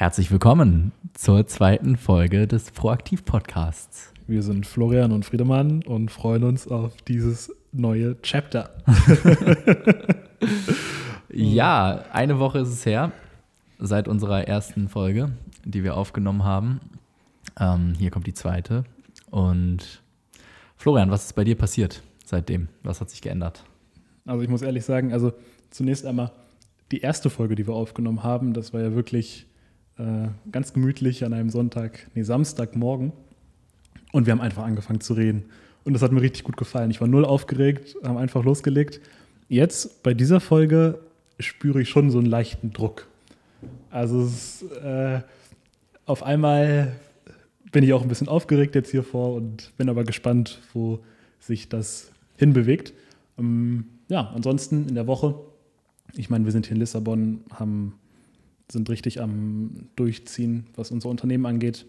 Herzlich willkommen zur zweiten Folge des Proaktiv-Podcasts. Wir sind Florian und Friedemann und freuen uns auf dieses neue Chapter. ja, eine Woche ist es her, seit unserer ersten Folge, die wir aufgenommen haben. Ähm, hier kommt die zweite. Und Florian, was ist bei dir passiert seitdem? Was hat sich geändert? Also ich muss ehrlich sagen, also zunächst einmal die erste Folge, die wir aufgenommen haben, das war ja wirklich äh, ganz gemütlich an einem Sonntag, nee, Samstagmorgen. Und wir haben einfach angefangen zu reden. Und das hat mir richtig gut gefallen. Ich war null aufgeregt, haben einfach losgelegt. Jetzt bei dieser Folge spüre ich schon so einen leichten Druck. Also es, äh, auf einmal bin ich auch ein bisschen aufgeregt jetzt hier vor und bin aber gespannt, wo sich das hinbewegt. Ähm, ja, ansonsten in der Woche, ich meine, wir sind hier in Lissabon, haben sind richtig am Durchziehen, was unser Unternehmen angeht,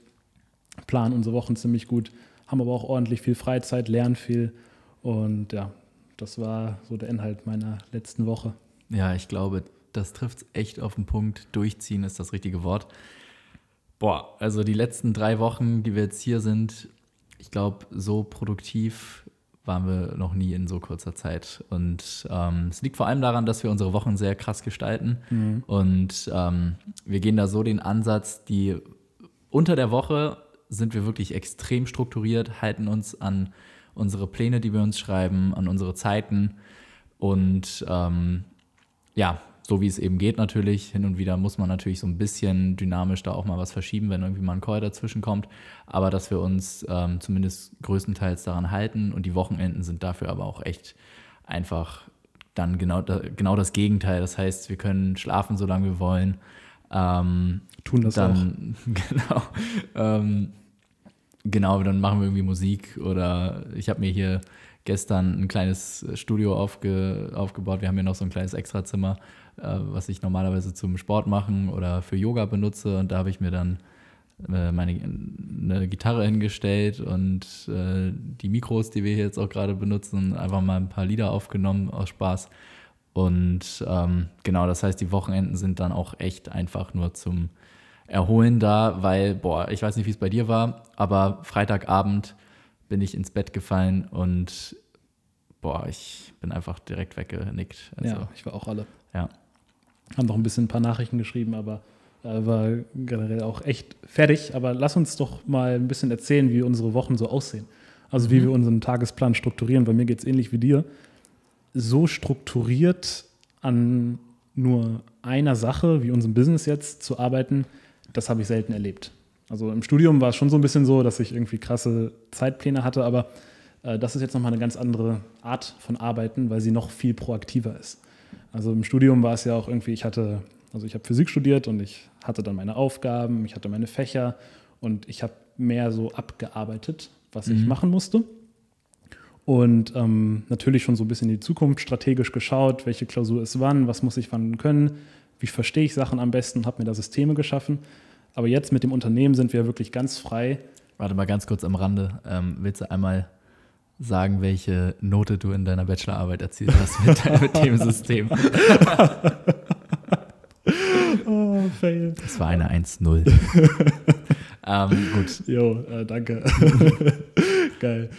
planen unsere Wochen ziemlich gut, haben aber auch ordentlich viel Freizeit, lernen viel. Und ja, das war so der Inhalt meiner letzten Woche. Ja, ich glaube, das trifft echt auf den Punkt. Durchziehen ist das richtige Wort. Boah, also die letzten drei Wochen, die wir jetzt hier sind, ich glaube, so produktiv waren wir noch nie in so kurzer Zeit. Und ähm, es liegt vor allem daran, dass wir unsere Wochen sehr krass gestalten. Mhm. Und ähm, wir gehen da so den Ansatz, die unter der Woche sind wir wirklich extrem strukturiert, halten uns an unsere Pläne, die wir uns schreiben, an unsere Zeiten. Und ähm, ja, so wie es eben geht natürlich. Hin und wieder muss man natürlich so ein bisschen dynamisch da auch mal was verschieben, wenn irgendwie mal ein Call dazwischen kommt. Aber dass wir uns ähm, zumindest größtenteils daran halten und die Wochenenden sind dafür aber auch echt einfach dann genau, genau das Gegenteil. Das heißt, wir können schlafen, solange wir wollen. Ähm, Tun das dann, auch. Genau. Ähm, genau, dann machen wir irgendwie Musik oder ich habe mir hier gestern ein kleines Studio aufge, aufgebaut. Wir haben hier noch so ein kleines Extrazimmer was ich normalerweise zum Sport machen oder für Yoga benutze. Und da habe ich mir dann äh, meine eine Gitarre hingestellt und äh, die Mikros, die wir hier jetzt auch gerade benutzen, einfach mal ein paar Lieder aufgenommen aus Spaß. Und ähm, genau, das heißt, die Wochenenden sind dann auch echt einfach nur zum Erholen da, weil, boah, ich weiß nicht, wie es bei dir war, aber Freitagabend bin ich ins Bett gefallen und boah, ich bin einfach direkt weggenickt. Also, ja, ich war auch alle. Ja. Haben noch ein bisschen ein paar Nachrichten geschrieben, aber äh, war generell auch echt fertig. Aber lass uns doch mal ein bisschen erzählen, wie unsere Wochen so aussehen. Also wie mhm. wir unseren Tagesplan strukturieren. Bei mir geht es ähnlich wie dir. So strukturiert an nur einer Sache, wie unserem Business jetzt, zu arbeiten, das habe ich selten erlebt. Also im Studium war es schon so ein bisschen so, dass ich irgendwie krasse Zeitpläne hatte, aber äh, das ist jetzt nochmal eine ganz andere Art von Arbeiten, weil sie noch viel proaktiver ist. Also im Studium war es ja auch irgendwie, ich hatte, also ich habe Physik studiert und ich hatte dann meine Aufgaben, ich hatte meine Fächer und ich habe mehr so abgearbeitet, was mhm. ich machen musste. Und ähm, natürlich schon so ein bisschen in die Zukunft strategisch geschaut, welche Klausur ist wann, was muss ich wann können, wie verstehe ich Sachen am besten, habe mir da Systeme geschaffen. Aber jetzt mit dem Unternehmen sind wir wirklich ganz frei. Warte mal ganz kurz am Rande. Ähm, willst du einmal sagen, welche Note du in deiner Bachelorarbeit erzielt hast mit, mit dem System. oh, fail. Das war eine 1-0. ähm, gut. Jo, äh, danke. Geil.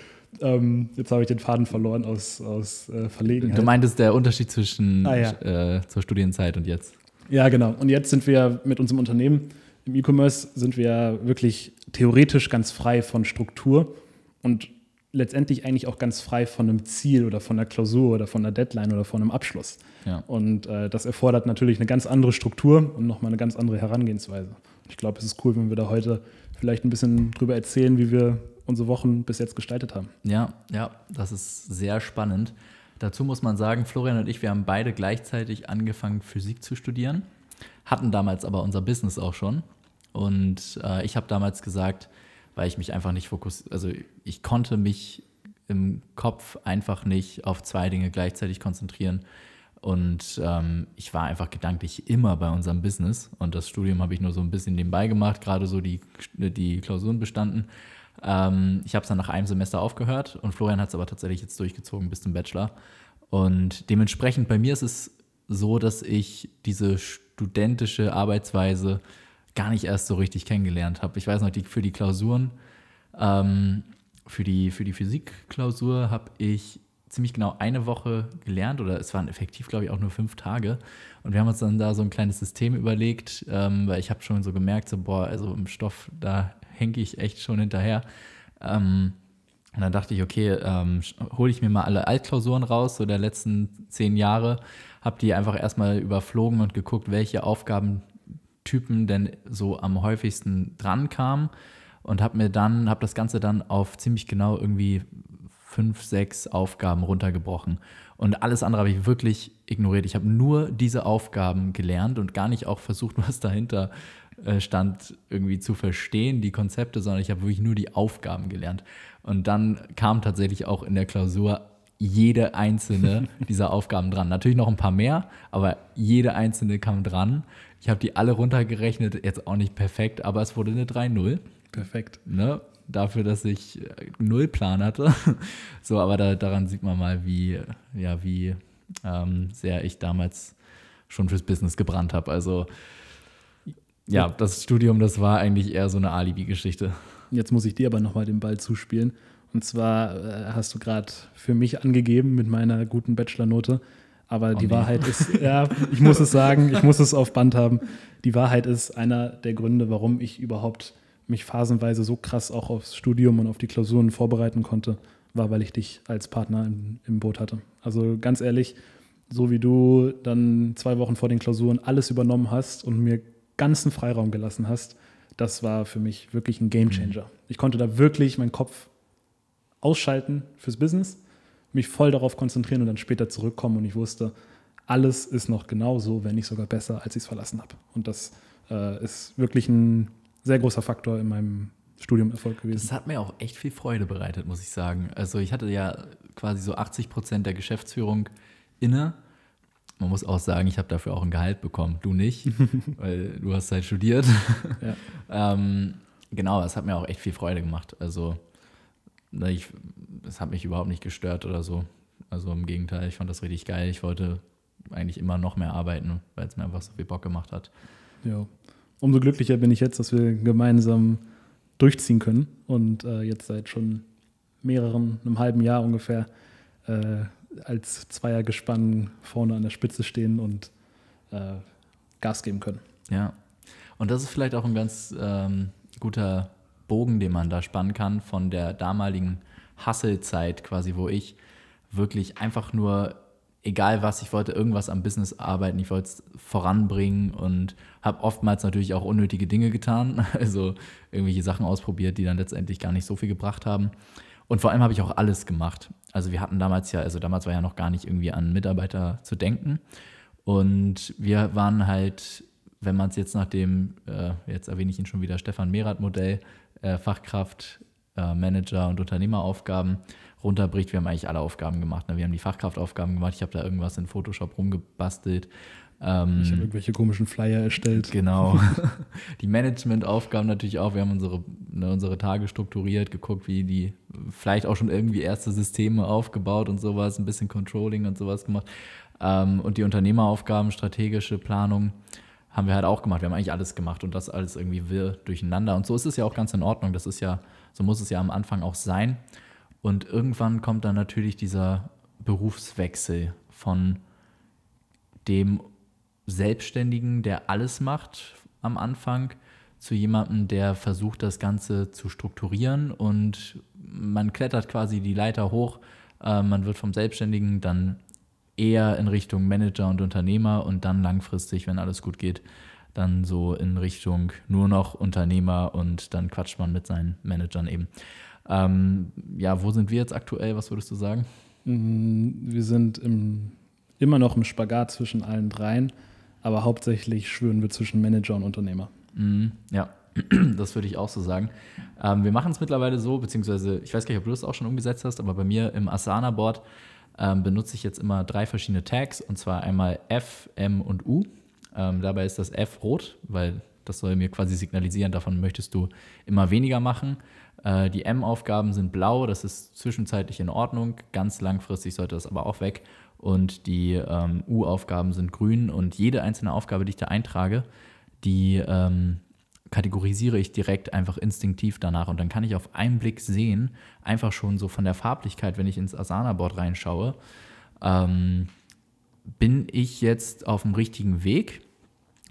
Ähm, jetzt habe ich den Faden verloren aus, aus äh, Verlegenheit. Du meintest der Unterschied zwischen ah, ja. äh, zur Studienzeit und jetzt. Ja, genau. Und jetzt sind wir mit unserem Unternehmen im E-Commerce sind wir wirklich theoretisch ganz frei von Struktur und letztendlich eigentlich auch ganz frei von einem Ziel oder von einer Klausur oder von einer Deadline oder von einem Abschluss. Ja. Und äh, das erfordert natürlich eine ganz andere Struktur und nochmal eine ganz andere Herangehensweise. Ich glaube, es ist cool, wenn wir da heute vielleicht ein bisschen drüber erzählen, wie wir unsere Wochen bis jetzt gestaltet haben. Ja, ja, das ist sehr spannend. Dazu muss man sagen, Florian und ich, wir haben beide gleichzeitig angefangen, Physik zu studieren, hatten damals aber unser Business auch schon. Und äh, ich habe damals gesagt, weil ich mich einfach nicht fokussiert, also ich konnte mich im Kopf einfach nicht auf zwei Dinge gleichzeitig konzentrieren. Und ähm, ich war einfach gedanklich immer bei unserem Business. Und das Studium habe ich nur so ein bisschen nebenbei gemacht, gerade so die, die Klausuren bestanden. Ähm, ich habe es dann nach einem Semester aufgehört und Florian hat es aber tatsächlich jetzt durchgezogen bis zum Bachelor. Und dementsprechend bei mir ist es so, dass ich diese studentische Arbeitsweise gar nicht erst so richtig kennengelernt habe. Ich weiß noch, die, für die Klausuren, ähm, für die, für die Physikklausur habe ich ziemlich genau eine Woche gelernt oder es waren effektiv, glaube ich, auch nur fünf Tage. Und wir haben uns dann da so ein kleines System überlegt, ähm, weil ich habe schon so gemerkt, so, boah, also im Stoff, da hänge ich echt schon hinterher. Ähm, und dann dachte ich, okay, ähm, hole ich mir mal alle Altklausuren raus, so der letzten zehn Jahre, habe die einfach erstmal überflogen und geguckt, welche Aufgabentypen denn so am häufigsten dran kamen und habe mir dann, habe das Ganze dann auf ziemlich genau irgendwie fünf, sechs Aufgaben runtergebrochen. Und alles andere habe ich wirklich ignoriert. Ich habe nur diese Aufgaben gelernt und gar nicht auch versucht, was dahinter äh, stand, irgendwie zu verstehen, die Konzepte, sondern ich habe wirklich nur die Aufgaben gelernt. Und dann kam tatsächlich auch in der Klausur jede einzelne dieser Aufgaben dran. Natürlich noch ein paar mehr, aber jede einzelne kam dran. Ich habe die alle runtergerechnet, jetzt auch nicht perfekt, aber es wurde eine 3-0. Perfekt. Ne? Dafür, dass ich äh, null Plan hatte. so, aber da, daran sieht man mal, wie, ja, wie ähm, sehr ich damals schon fürs Business gebrannt habe. Also ja, das Studium, das war eigentlich eher so eine Alibi-Geschichte. Jetzt muss ich dir aber nochmal den Ball zuspielen. Und zwar äh, hast du gerade für mich angegeben mit meiner guten Bachelornote. Aber oh die nee. Wahrheit ist, ja, ich muss es sagen, ich muss es auf Band haben. Die Wahrheit ist einer der Gründe, warum ich überhaupt mich phasenweise so krass auch aufs Studium und auf die Klausuren vorbereiten konnte, war, weil ich dich als Partner im, im Boot hatte. Also ganz ehrlich, so wie du dann zwei Wochen vor den Klausuren alles übernommen hast und mir ganzen Freiraum gelassen hast, das war für mich wirklich ein Game Changer. Ich konnte da wirklich meinen Kopf ausschalten fürs Business, mich voll darauf konzentrieren und dann später zurückkommen und ich wusste, alles ist noch genauso, wenn nicht sogar besser, als ich es verlassen habe. Und das äh, ist wirklich ein sehr großer Faktor in meinem Studiumerfolg gewesen. Das hat mir auch echt viel Freude bereitet, muss ich sagen. Also ich hatte ja quasi so 80 Prozent der Geschäftsführung inne man muss auch sagen, ich habe dafür auch ein Gehalt bekommen. Du nicht, weil du hast halt studiert. Ja. ähm, genau, das hat mir auch echt viel Freude gemacht. Also, ich, das hat mich überhaupt nicht gestört oder so. Also im Gegenteil, ich fand das richtig geil. Ich wollte eigentlich immer noch mehr arbeiten, weil es mir einfach so viel Bock gemacht hat. Ja. Umso glücklicher bin ich jetzt, dass wir gemeinsam durchziehen können und äh, jetzt seit schon mehreren, einem halben Jahr ungefähr, äh, als Zweiergespann vorne an der Spitze stehen und äh, Gas geben können. Ja, und das ist vielleicht auch ein ganz ähm, guter Bogen, den man da spannen kann von der damaligen Hustle-Zeit quasi, wo ich wirklich einfach nur, egal was, ich wollte irgendwas am Business arbeiten, ich wollte es voranbringen und habe oftmals natürlich auch unnötige Dinge getan, also irgendwelche Sachen ausprobiert, die dann letztendlich gar nicht so viel gebracht haben. Und vor allem habe ich auch alles gemacht. Also wir hatten damals ja, also damals war ja noch gar nicht irgendwie an Mitarbeiter zu denken. Und wir waren halt, wenn man es jetzt nach dem, äh, jetzt erwähne ich ihn schon wieder, Stefan Merath-Modell, äh, Fachkraft, äh, Manager und Unternehmeraufgaben runterbricht, wir haben eigentlich alle Aufgaben gemacht. Ne? Wir haben die Fachkraftaufgaben gemacht, ich habe da irgendwas in Photoshop rumgebastelt. Ähm, ich habe irgendwelche komischen Flyer erstellt. Genau. die Managementaufgaben natürlich auch. Wir haben unsere, ne, unsere Tage strukturiert, geguckt, wie die, vielleicht auch schon irgendwie erste Systeme aufgebaut und sowas, ein bisschen Controlling und sowas gemacht. Ähm, und die Unternehmeraufgaben, strategische Planung haben wir halt auch gemacht. Wir haben eigentlich alles gemacht und das alles irgendwie wirr durcheinander. Und so ist es ja auch ganz in Ordnung. Das ist ja, so muss es ja am Anfang auch sein. Und irgendwann kommt dann natürlich dieser Berufswechsel von dem Selbstständigen, der alles macht am Anfang, zu jemandem, der versucht, das Ganze zu strukturieren und man klettert quasi die Leiter hoch. Äh, man wird vom Selbstständigen dann eher in Richtung Manager und Unternehmer und dann langfristig, wenn alles gut geht, dann so in Richtung nur noch Unternehmer und dann quatscht man mit seinen Managern eben. Ähm, ja, wo sind wir jetzt aktuell? Was würdest du sagen? Mm, wir sind im, immer noch im Spagat zwischen allen dreien aber hauptsächlich schwören wir zwischen Manager und Unternehmer. Mhm, ja, das würde ich auch so sagen. Ähm, wir machen es mittlerweile so, beziehungsweise ich weiß gar nicht, ob du das auch schon umgesetzt hast, aber bei mir im Asana-Board ähm, benutze ich jetzt immer drei verschiedene Tags und zwar einmal F, M und U. Ähm, dabei ist das F rot, weil das soll mir quasi signalisieren, davon möchtest du immer weniger machen. Äh, die M-Aufgaben sind blau, das ist zwischenzeitlich in Ordnung. Ganz langfristig sollte das aber auch weg und die ähm, U-Aufgaben sind grün und jede einzelne Aufgabe, die ich da eintrage, die ähm, kategorisiere ich direkt einfach instinktiv danach und dann kann ich auf einen Blick sehen, einfach schon so von der Farblichkeit, wenn ich ins Asana-Board reinschaue, ähm, bin ich jetzt auf dem richtigen Weg?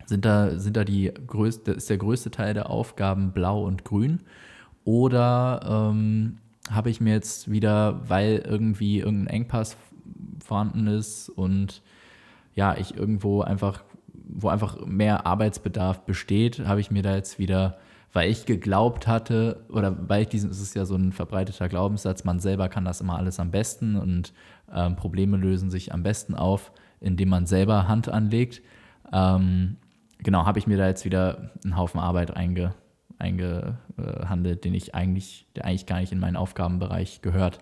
Sind da, sind da die größte, ist der größte Teil der Aufgaben blau und grün? Oder ähm, habe ich mir jetzt wieder, weil irgendwie irgendein Engpass vorhanden ist und ja, ich irgendwo einfach, wo einfach mehr Arbeitsbedarf besteht, habe ich mir da jetzt wieder, weil ich geglaubt hatte, oder weil ich diesen, es ist ja so ein verbreiteter Glaubenssatz, man selber kann das immer alles am besten und ähm, Probleme lösen sich am besten auf, indem man selber Hand anlegt. Ähm, genau, habe ich mir da jetzt wieder einen Haufen Arbeit einge, eingehandelt, den ich eigentlich, der eigentlich gar nicht in meinen Aufgabenbereich gehört.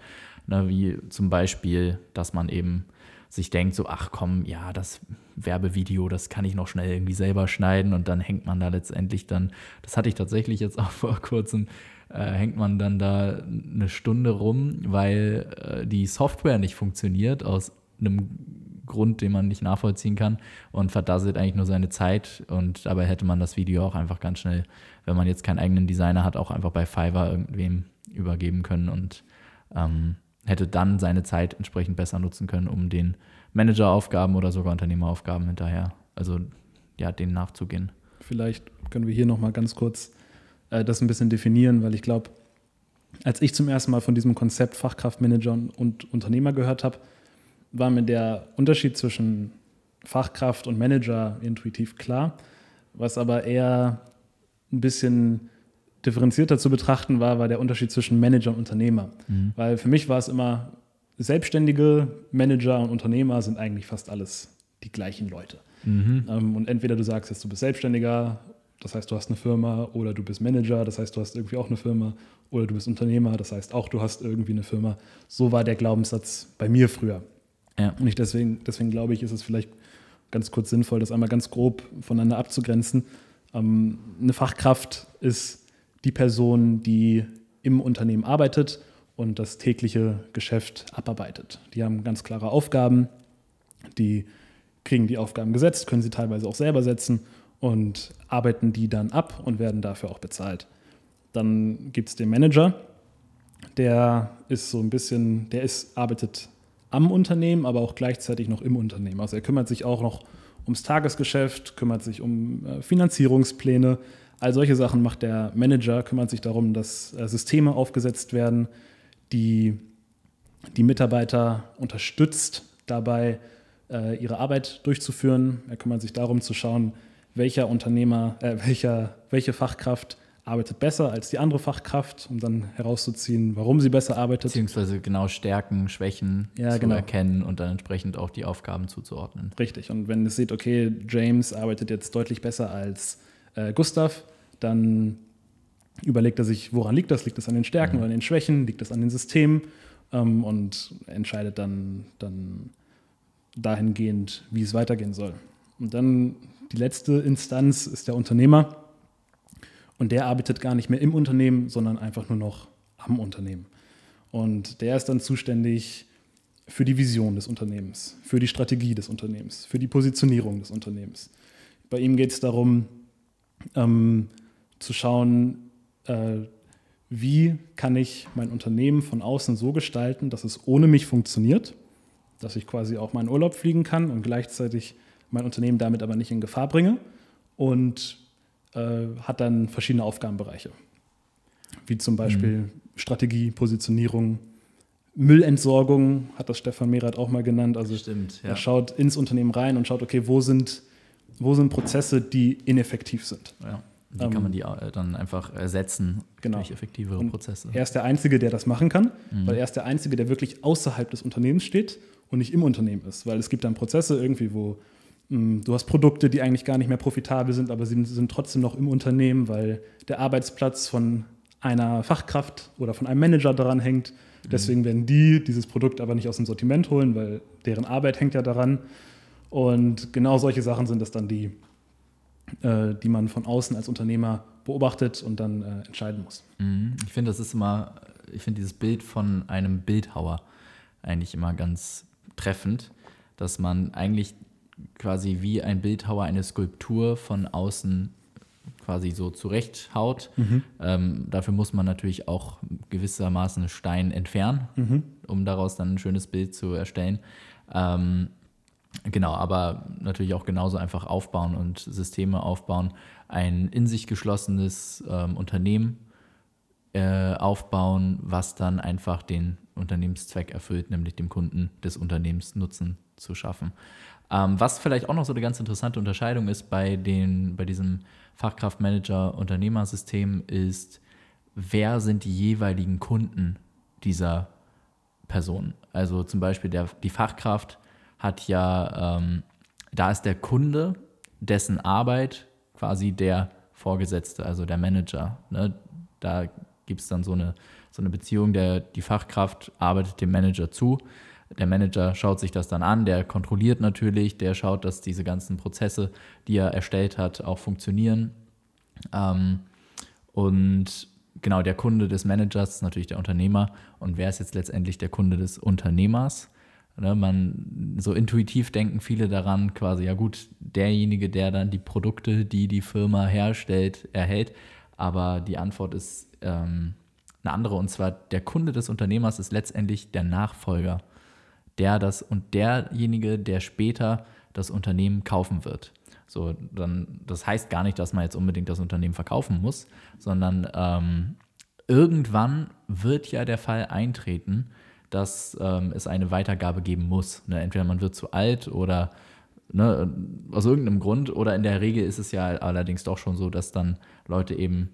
Ne, wie zum Beispiel, dass man eben sich denkt, so, ach komm, ja, das Werbevideo, das kann ich noch schnell irgendwie selber schneiden und dann hängt man da letztendlich dann, das hatte ich tatsächlich jetzt auch vor kurzem, äh, hängt man dann da eine Stunde rum, weil äh, die Software nicht funktioniert aus einem Grund, den man nicht nachvollziehen kann und verdasselt eigentlich nur seine Zeit und dabei hätte man das Video auch einfach ganz schnell, wenn man jetzt keinen eigenen Designer hat, auch einfach bei Fiverr irgendwem übergeben können und ähm, hätte dann seine Zeit entsprechend besser nutzen können, um den Manageraufgaben oder sogar Unternehmeraufgaben hinterher, also ja, denen nachzugehen. Vielleicht können wir hier nochmal ganz kurz äh, das ein bisschen definieren, weil ich glaube, als ich zum ersten Mal von diesem Konzept Fachkraftmanager und Unternehmer gehört habe, war mir der Unterschied zwischen Fachkraft und Manager intuitiv klar, was aber eher ein bisschen differenzierter zu betrachten war, war der Unterschied zwischen Manager und Unternehmer. Mhm. Weil für mich war es immer, selbstständige Manager und Unternehmer sind eigentlich fast alles die gleichen Leute. Mhm. Ähm, und entweder du sagst jetzt, du bist Selbstständiger, das heißt, du hast eine Firma, oder du bist Manager, das heißt, du hast irgendwie auch eine Firma, oder du bist Unternehmer, das heißt auch, du hast irgendwie eine Firma. So war der Glaubenssatz bei mir früher. Ja. Und ich deswegen, deswegen glaube ich, ist es vielleicht ganz kurz sinnvoll, das einmal ganz grob voneinander abzugrenzen. Ähm, eine Fachkraft ist die Person, die im Unternehmen arbeitet und das tägliche Geschäft abarbeitet. Die haben ganz klare Aufgaben, die kriegen die Aufgaben gesetzt, können sie teilweise auch selber setzen und arbeiten die dann ab und werden dafür auch bezahlt. Dann gibt es den Manager, der ist so ein bisschen, der ist, arbeitet am Unternehmen, aber auch gleichzeitig noch im Unternehmen. Also er kümmert sich auch noch ums Tagesgeschäft, kümmert sich um äh, Finanzierungspläne, All solche Sachen macht der Manager, kümmert sich darum, dass äh, Systeme aufgesetzt werden, die die Mitarbeiter unterstützt, dabei äh, ihre Arbeit durchzuführen. Er kümmert sich darum zu schauen, welcher Unternehmer, äh, welcher, welche Fachkraft arbeitet besser als die andere Fachkraft, um dann herauszuziehen, warum sie besser arbeitet. Beziehungsweise genau Stärken, Schwächen ja, zu genau. erkennen und dann entsprechend auch die Aufgaben zuzuordnen. Richtig. Und wenn es sieht, okay, James arbeitet jetzt deutlich besser als äh, Gustav, dann überlegt er sich, woran liegt das? Liegt das an den Stärken mhm. oder an den Schwächen? Liegt das an den Systemen? Ähm, und entscheidet dann, dann dahingehend, wie es weitergehen soll. Und dann die letzte Instanz ist der Unternehmer. Und der arbeitet gar nicht mehr im Unternehmen, sondern einfach nur noch am Unternehmen. Und der ist dann zuständig für die Vision des Unternehmens, für die Strategie des Unternehmens, für die Positionierung des Unternehmens. Bei ihm geht es darum, ähm, zu schauen, äh, wie kann ich mein Unternehmen von außen so gestalten, dass es ohne mich funktioniert, dass ich quasi auch meinen Urlaub fliegen kann und gleichzeitig mein Unternehmen damit aber nicht in Gefahr bringe und äh, hat dann verschiedene Aufgabenbereiche, wie zum Beispiel mhm. Strategie, Positionierung, Müllentsorgung, hat das Stefan Merath auch mal genannt. Also Stimmt, ja. er schaut ins Unternehmen rein und schaut, okay, wo sind wo sind Prozesse, die ineffektiv sind. Ja. Wie ähm, kann man die äh, dann einfach ersetzen genau. durch effektivere und Prozesse? Er ist der Einzige, der das machen kann, mhm. weil er ist der Einzige, der wirklich außerhalb des Unternehmens steht und nicht im Unternehmen ist. Weil es gibt dann Prozesse irgendwie, wo mh, hm, du hast Produkte, die eigentlich gar nicht mehr profitabel sind, aber sie sind trotzdem noch im Unternehmen, weil der Arbeitsplatz von einer Fachkraft oder von einem Manager daran hängt. Mhm. Deswegen werden die dieses Produkt aber nicht aus dem Sortiment holen, weil deren Arbeit hängt ja daran. Und genau solche Sachen sind es dann, die, äh, die man von außen als Unternehmer beobachtet und dann äh, entscheiden muss. Mhm. Ich finde, das ist immer, ich finde dieses Bild von einem Bildhauer eigentlich immer ganz treffend, dass man eigentlich quasi wie ein Bildhauer eine Skulptur von außen quasi so zurechthaut. Mhm. Ähm, dafür muss man natürlich auch gewissermaßen Stein entfernen, mhm. um daraus dann ein schönes Bild zu erstellen. Ähm, genau, aber natürlich auch genauso einfach aufbauen und Systeme aufbauen. Ein in sich geschlossenes ähm, Unternehmen äh, aufbauen, was dann einfach den Unternehmenszweck erfüllt, nämlich dem Kunden des Unternehmens Nutzen zu schaffen. Ähm, was vielleicht auch noch so eine ganz interessante Unterscheidung ist bei, den, bei diesem Fachkraftmanager-Unternehmersystem ist, wer sind die jeweiligen Kunden dieser Person? Also zum Beispiel der, die Fachkraft hat ja, ähm, da ist der Kunde, dessen Arbeit quasi der Vorgesetzte, also der Manager. Ne? Da gibt es dann so eine, so eine Beziehung, der, die Fachkraft arbeitet dem Manager zu der Manager schaut sich das dann an, der kontrolliert natürlich, der schaut, dass diese ganzen Prozesse, die er erstellt hat, auch funktionieren. Ähm, und genau, der Kunde des Managers ist natürlich der Unternehmer. Und wer ist jetzt letztendlich der Kunde des Unternehmers? Ne, man, so intuitiv denken viele daran, quasi, ja gut, derjenige, der dann die Produkte, die die Firma herstellt, erhält. Aber die Antwort ist ähm, eine andere. Und zwar, der Kunde des Unternehmers ist letztendlich der Nachfolger der das und derjenige, der später das Unternehmen kaufen wird. So, dann, das heißt gar nicht, dass man jetzt unbedingt das Unternehmen verkaufen muss, sondern ähm, irgendwann wird ja der Fall eintreten, dass ähm, es eine Weitergabe geben muss. Ne? Entweder man wird zu alt oder ne, aus irgendeinem Grund, oder in der Regel ist es ja allerdings doch schon so, dass dann Leute eben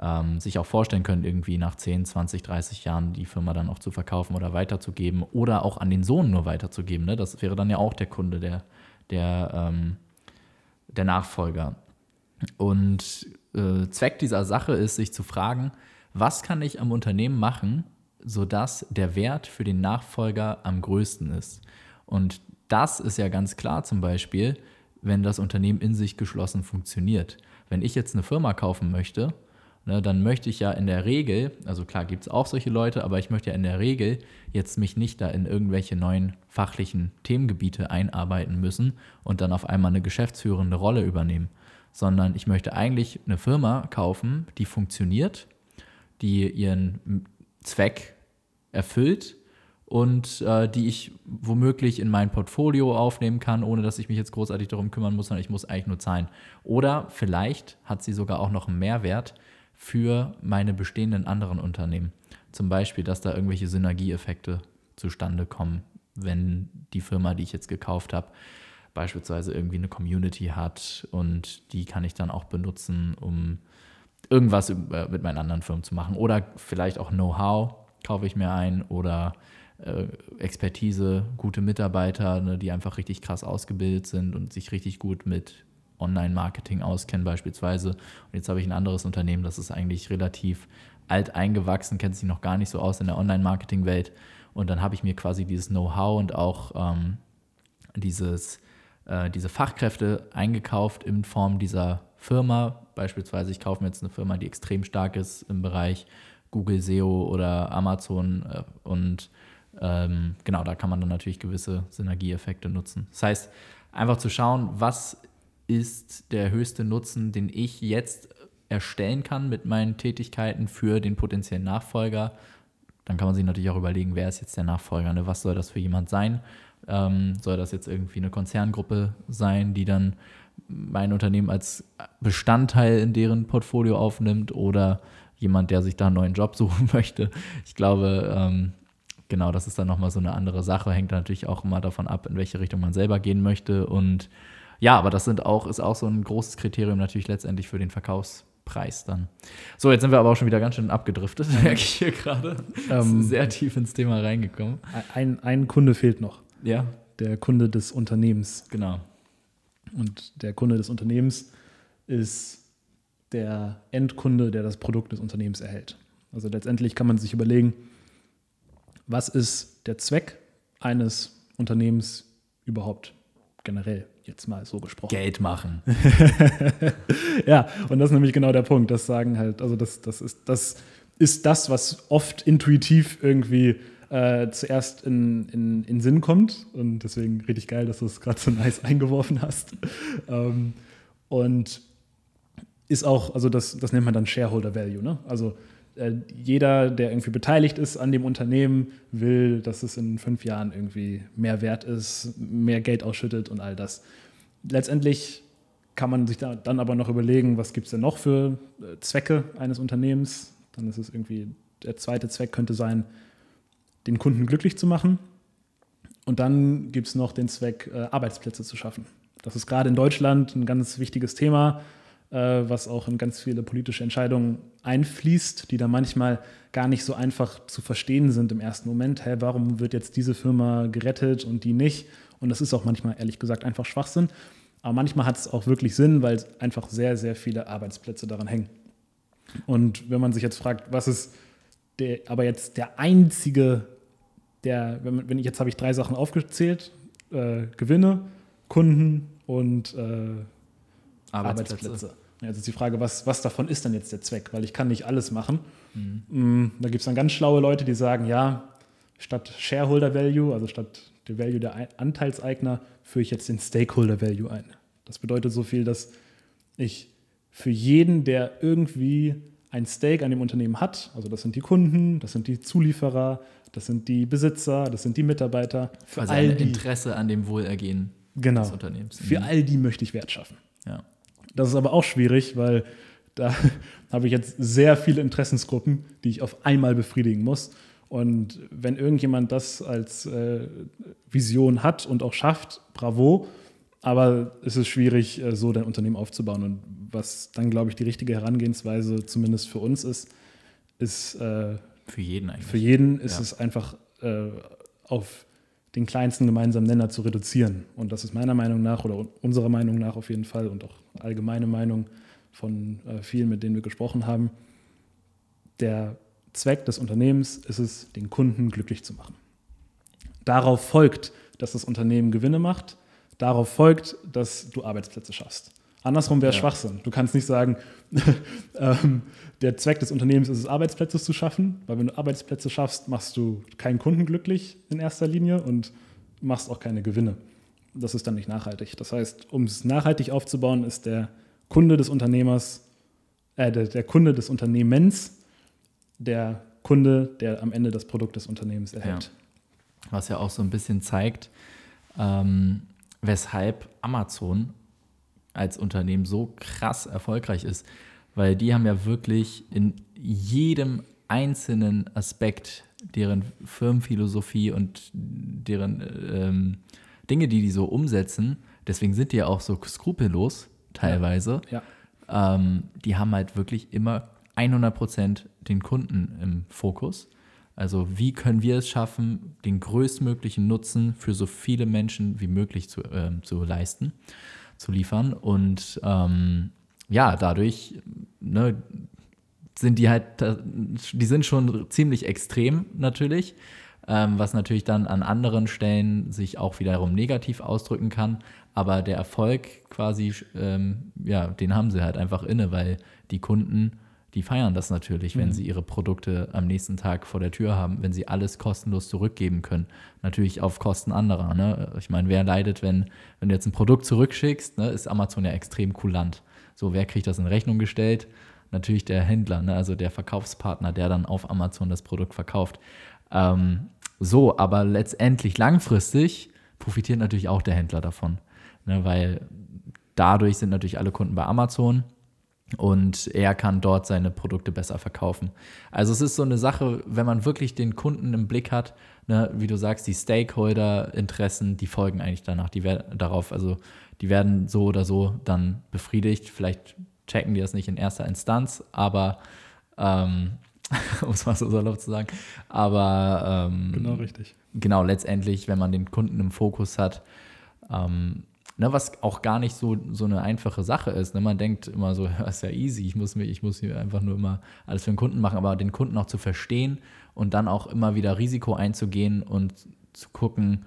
ähm, sich auch vorstellen können, irgendwie nach 10, 20, 30 Jahren die Firma dann auch zu verkaufen oder weiterzugeben oder auch an den Sohn nur weiterzugeben. Ne? Das wäre dann ja auch der Kunde, der, der, ähm, der Nachfolger. Und äh, Zweck dieser Sache ist, sich zu fragen, was kann ich am Unternehmen machen, sodass der Wert für den Nachfolger am größten ist. Und das ist ja ganz klar zum Beispiel, wenn das Unternehmen in sich geschlossen funktioniert. Wenn ich jetzt eine Firma kaufen möchte ne, dann möchte ich ja in der Regel, also klar gibt es auch solche Leute, aber ich möchte ja in der Regel jetzt mich nicht da in irgendwelche neuen fachlichen Themengebiete einarbeiten müssen und dann auf einmal eine geschäftsführende Rolle übernehmen, sondern ich möchte eigentlich eine Firma kaufen, die funktioniert, die ihren Zweck erfüllt und äh, die ich womöglich in mein Portfolio aufnehmen kann, ohne dass ich mich jetzt großartig darum kümmern muss, sondern ich muss eigentlich nur zahlen. Oder vielleicht hat sie sogar auch noch einen Mehrwert, für meine bestehenden anderen Unternehmen. Zum Beispiel, dass da irgendwelche Synergieeffekte zustande kommen, wenn die Firma, die ich jetzt gekauft habe, beispielsweise irgendwie eine Community hat und die kann ich dann auch benutzen, um irgendwas mit meinen anderen Firmen zu machen. Oder vielleicht auch Know-how kaufe ich mir ein oder äh, Expertise, gute Mitarbeiter, ne, die einfach richtig krass ausgebildet sind und sich richtig gut mit Online-Marketing auskennen beispielsweise. Und jetzt habe ich ein anderes Unternehmen, das ist eigentlich relativ alt eingewachsen, kennt sich noch gar nicht so aus in der Online-Marketing-Welt. Und dann habe ich mir quasi dieses Know-how und auch ähm, dieses, äh, diese Fachkräfte eingekauft in Form dieser Firma. Beispielsweise, ich kaufe mir jetzt eine Firma, die extrem stark ist im Bereich Google SEO oder Amazon äh, und ähm, genau, da kann man dann natürlich gewisse Synergieeffekte nutzen. Das heißt, einfach zu schauen, was ist der höchste Nutzen, den ich jetzt erstellen kann mit meinen Tätigkeiten für den potenziellen Nachfolger. Dann kann man sich natürlich auch überlegen, wer ist jetzt der Nachfolger, ne? was soll das für jemand sein? Ähm, soll das jetzt irgendwie eine Konzerngruppe sein, die dann mein Unternehmen als Bestandteil in deren Portfolio aufnimmt oder jemand, der sich da einen neuen Job suchen möchte? Ich glaube, ähm, genau, das ist dann nochmal so eine andere Sache, hängt natürlich auch immer davon ab, in welche Richtung man selber gehen möchte und ja, aber das sind auch, ist auch so ein großes Kriterium natürlich letztendlich für den Verkaufspreis dann. So, jetzt sind wir aber auch schon wieder ganz schön abgedriftet, merke ich hier gerade. Ähm, sehr tief ins Thema reingekommen. Ein, ein Kunde fehlt noch. Ja. Der Kunde des Unternehmens. Genau. Und der Kunde des Unternehmens ist der Endkunde, der das Produkt des Unternehmens erhält. Also letztendlich kann man sich überlegen, was ist der Zweck eines Unternehmens überhaupt generell? jetzt mal so gesprochen. Geld machen. ja, und das ist nämlich genau der Punkt. Das sagen halt, also das, das, ist, das ist das, was oft intuitiv irgendwie äh, zuerst in, in, in Sinn kommt. Und deswegen richtig geil, dass du es gerade so nice eingeworfen hast. ähm, und ist auch, also das, das nennt man dann Shareholder Value. Ne? Also äh, jeder, der irgendwie beteiligt ist an dem Unternehmen, will, dass es in fünf Jahren irgendwie mehr wert ist, mehr Geld ausschüttet und all das. Letztendlich kann man sich da dann aber noch überlegen, was gibt es denn noch für äh, Zwecke eines Unternehmens. Dann ist es irgendwie, der zweite Zweck könnte sein, den Kunden glücklich zu machen. Und dann gibt es noch den Zweck, äh, Arbeitsplätze zu schaffen. Das ist gerade in Deutschland ein ganz wichtiges Thema, was auch in ganz viele politische Entscheidungen einfließt, die da manchmal gar nicht so einfach zu verstehen sind im ersten Moment. Hä, warum wird jetzt diese Firma gerettet und die nicht? Und das ist auch manchmal, ehrlich gesagt, einfach Schwachsinn. Aber manchmal hat es auch wirklich Sinn, weil einfach sehr, sehr viele Arbeitsplätze daran hängen. Und wenn man sich jetzt fragt, was ist der, aber jetzt der einzige, der, wenn, wenn jetzt habe ich drei Sachen aufgezählt, äh, Gewinne, Kunden und äh, Arbeitsplätze. Arbeitsplätze. Jetzt ist die Frage, was, was davon ist dann jetzt der Zweck? Weil ich kann nicht alles machen. Mhm. Da gibt es dann ganz schlaue Leute, die sagen, ja, statt Shareholder Value, also statt der Value der Anteilseigner, führe ich jetzt den Stakeholder Value ein. Das bedeutet so viel, dass ich für jeden, der irgendwie ein Stake an dem Unternehmen hat, also das sind die Kunden, das sind die Zulieferer, das sind die Besitzer, das sind die Mitarbeiter. Für also all ein Interesse an dem Wohlergehen genau, des Unternehmens. Für mhm. all die möchte ich Wert schaffen. Ja. Das ist aber auch schwierig, weil da habe ich jetzt sehr viele Interessensgruppen, die ich auf einmal befriedigen muss. Und wenn irgendjemand das als äh, Vision hat und auch schafft, bravo. Aber es ist schwierig, äh, so dein Unternehmen aufzubauen. Und was dann, glaube ich, die richtige Herangehensweise zumindest für uns ist, ist äh, für jeden eigentlich. Für jeden ist ja. es einfach äh, auf den kleinsten gemeinsamen Nenner zu reduzieren. Und das ist meiner Meinung nach oder unserer Meinung nach auf jeden Fall und auch allgemeine Meinung von äh, vielen, mit denen wir gesprochen haben, der Zweck des Unternehmens ist es, den Kunden glücklich zu machen. Darauf folgt, dass das Unternehmen Gewinne macht. Darauf folgt, dass du Arbeitsplätze schaffst. Andersrum wäre ja. Schwachsinn. Du kannst nicht sagen, ähm, der Zweck des Unternehmens ist es, Arbeitsplätze zu schaffen, weil wenn du Arbeitsplätze schaffst, machst du keinen Kunden glücklich in erster Linie und machst auch keine Gewinne. Das ist dann nicht nachhaltig. Das heißt, um es nachhaltig aufzubauen, ist der Kunde des Unternehmers, äh, der, der Kunde des Unternehmens der Kunde, der am Ende das Produkt des Unternehmens erhält. Ja. Was ja auch so ein bisschen zeigt, ähm, weshalb Amazon als Unternehmen so krass erfolgreich ist. Weil die haben ja wirklich in jedem einzelnen Aspekt deren Firmenphilosophie und deren ähm, Dinge, die die so umsetzen, deswegen sind die ja auch so skrupellos teilweise. Ja. Ja. Ähm, die haben halt wirklich immer 100 Prozent den Kunden im Fokus. Also wie können wir es schaffen, den größtmöglichen Nutzen für so viele Menschen wie möglich zu, äh, zu leisten, zu liefern. Und ähm, ja, dadurch ne, sind die halt, die sind schon ziemlich extrem natürlich, ähm, was natürlich dann an anderen Stellen sich auch wiederum negativ ausdrücken kann. Aber der Erfolg quasi, ähm, ja, den haben sie halt einfach inne, weil die Kunden die feiern das natürlich, wenn mhm. sie ihre Produkte am nächsten Tag vor der Tür haben, wenn sie alles kostenlos zurückgeben können. Natürlich auf Kosten anderer. Ne? Ich meine, wer leidet, wenn, wenn du jetzt ein Produkt zurückschickst, ne, ist Amazon ja extrem kulant. So, wer kriegt das in Rechnung gestellt? Natürlich der Händler, ne? also der Verkaufspartner, der dann auf Amazon das Produkt verkauft. Ähm, so, aber letztendlich langfristig profitiert natürlich auch der Händler davon, ne? weil dadurch sind natürlich alle Kunden bei Amazon und er kann dort seine Produkte besser verkaufen. Also es ist so eine Sache, wenn man wirklich den Kunden im Blick hat, ne, wie du sagst, die Stakeholder-Interessen, die folgen eigentlich danach, die werden darauf, also die werden so oder so dann befriedigt. Vielleicht checken die das nicht in erster Instanz, aber ähm, um es mal so salopp zu sagen, aber ähm, genau richtig. Genau, letztendlich, wenn man den Kunden im Fokus hat, ähm, Ne, was auch gar nicht so, so eine einfache Sache ist. Ne? Man denkt immer so, das ist ja easy, ich muss, mir, ich muss hier einfach nur immer alles für den Kunden machen, aber den Kunden auch zu verstehen und dann auch immer wieder Risiko einzugehen und zu gucken,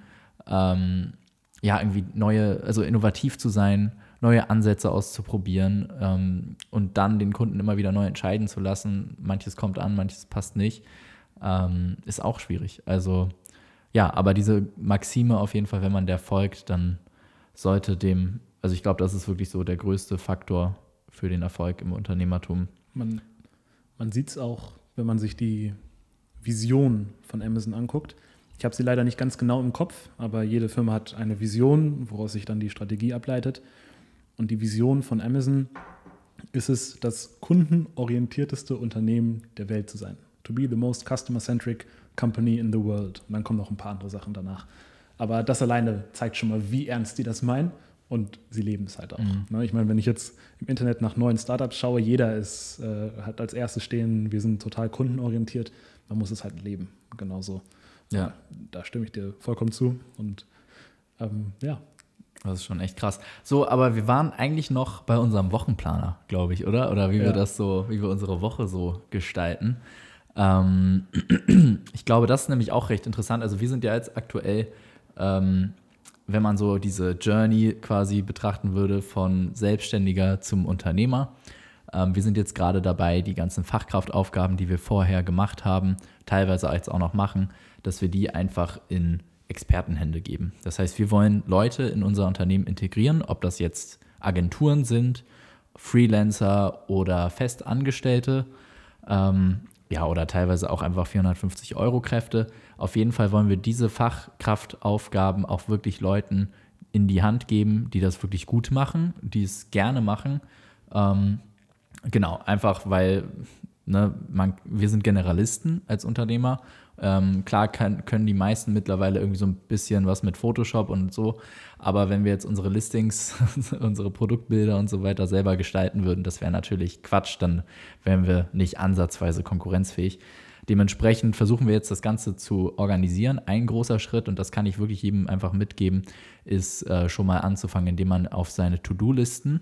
ähm, ja, irgendwie neue, also innovativ zu sein, neue Ansätze auszuprobieren ähm, und dann den Kunden immer wieder neu entscheiden zu lassen. Manches kommt an, manches passt nicht, ähm, ist auch schwierig. Also ja, aber diese Maxime auf jeden Fall, wenn man der folgt, dann sollte dem, also ich glaube, das ist wirklich so der größte Faktor für den Erfolg im Unternehmertum. Man, man sieht es auch, wenn man sich die Vision von Amazon anguckt. Ich habe sie leider nicht ganz genau im Kopf, aber jede Firma hat eine Vision, woraus sich dann die Strategie ableitet. Und die Vision von Amazon ist es, das kundenorientierteste Unternehmen der Welt zu sein. To be the most customer-centric company in the world. Und dann kommen noch ein paar andere Sachen danach. Aber das alleine zeigt schon mal, wie ernst die das meinen und sie leben es halt auch. Mhm. Ne, ich meine, wenn ich jetzt im Internet nach neuen Startups schaue, jeder ist, äh, hat als erstes stehen, wir sind total kundenorientiert, man muss es halt leben. Genauso. Ja. Da stimme ich dir vollkommen zu. Und ähm, ja. Das ist schon echt krass. So, aber wir waren eigentlich noch bei unserem Wochenplaner, glaube ich, oder? Oder wie ja. wir das so, wie wir unsere Woche so gestalten. Ähm, ich glaube, das ist nämlich auch recht interessant. Also wir sind ja jetzt aktuell, ähm, wenn man so diese Journey quasi betrachten würde, von Selbstständiger zum Unternehmer. Ähm, wir sind jetzt gerade dabei, die ganzen Fachkraftaufgaben, die wir vorher gemacht haben, teilweise jetzt auch noch machen, dass wir die einfach in Expertenhände geben. Das heißt, wir wollen Leute in unser Unternehmen integrieren, ob das jetzt Agenturen sind, Freelancer oder Festangestellte. Ähm, ja, oder teilweise auch einfach 450 Euro Kräfte. Auf jeden Fall wollen wir diese Fachkraftaufgaben auch wirklich Leuten in die Hand geben, die das wirklich gut machen, die es gerne machen. Ähm, genau, einfach weil ne, man, wir sind Generalisten als Unternehmer ähm, klar kann, können die meisten mittlerweile irgendwie so ein bisschen was mit Photoshop und so, aber wenn wir jetzt unsere Listings, unsere Produktbilder und so weiter selber gestalten würden, das wäre natürlich Quatsch, dann wären wir nicht ansatzweise konkurrenzfähig. Dementsprechend versuchen wir jetzt das Ganze zu organisieren. Ein großer Schritt, und das kann ich wirklich jedem einfach mitgeben, ist äh, schon mal anzufangen, indem man auf seine To-Do-Listen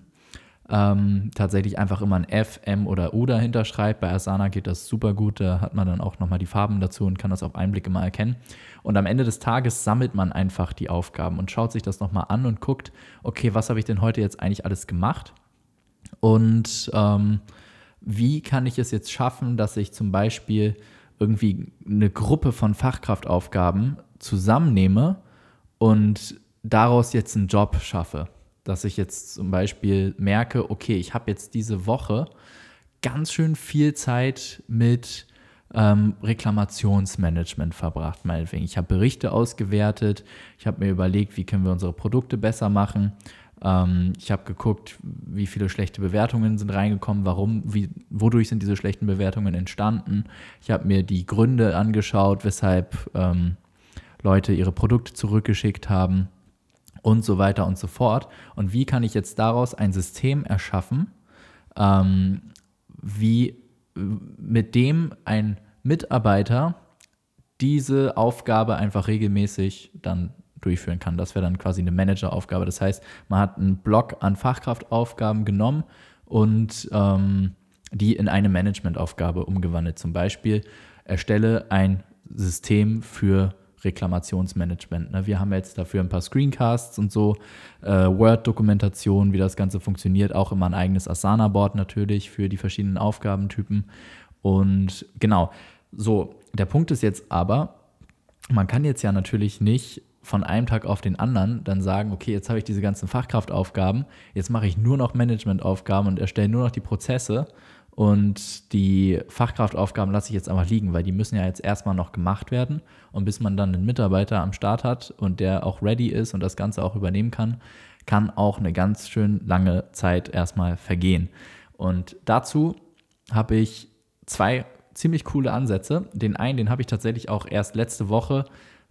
ähm, tatsächlich einfach immer ein F, M oder U dahinter schreibt. Bei Asana geht das super gut, da hat man dann auch nochmal die Farben dazu und kann das auf einen Blick immer erkennen. Und am Ende des Tages sammelt man einfach die Aufgaben und schaut sich das nochmal an und guckt, okay, was habe ich denn heute jetzt eigentlich alles gemacht? Und ähm, wie kann ich es jetzt schaffen, dass ich zum Beispiel irgendwie eine Gruppe von Fachkraftaufgaben zusammennehme und daraus jetzt einen Job schaffe? Dass ich jetzt zum Beispiel merke, okay, ich habe jetzt diese Woche ganz schön viel Zeit mit ähm, Reklamationsmanagement verbracht, meinetwegen. Ich habe Berichte ausgewertet, ich habe mir überlegt, wie können wir unsere Produkte besser machen. Ähm, ich habe geguckt, wie viele schlechte Bewertungen sind reingekommen, warum, wie, wodurch sind diese schlechten Bewertungen entstanden. Ich habe mir die Gründe angeschaut, weshalb ähm, Leute ihre Produkte zurückgeschickt haben und so weiter und so fort. Und wie kann ich jetzt daraus ein System erschaffen, ähm, wie mit dem ein Mitarbeiter diese Aufgabe einfach regelmäßig dann durchführen kann. Das wäre dann quasi eine Manageraufgabe. Das heißt, man hat einen Block an Fachkraftaufgaben genommen und ähm, die in eine Managementaufgabe umgewandelt. Zum Beispiel erstelle ein System für Reklamationsmanagement. Ne? Wir haben jetzt dafür ein paar Screencasts und so, äh, Word-Dokumentation, wie das Ganze funktioniert, auch immer ein eigenes Asana-Board natürlich für die verschiedenen Aufgabentypen. Und genau, so, der Punkt ist jetzt aber, man kann jetzt ja natürlich nicht von einem Tag auf den anderen dann sagen, okay, jetzt habe ich diese ganzen Fachkraftaufgaben, jetzt mache ich nur noch Managementaufgaben und erstelle nur noch die Prozesse und die Fachkraftaufgaben lasse ich jetzt einfach liegen, weil die müssen ja jetzt erstmal noch gemacht werden. Und bis man dann einen Mitarbeiter am Start hat und der auch ready ist und das Ganze auch übernehmen kann, kann auch eine ganz schön lange Zeit erstmal vergehen. Und dazu habe ich zwei ziemlich coole Ansätze. Den einen, den habe ich tatsächlich auch erst letzte Woche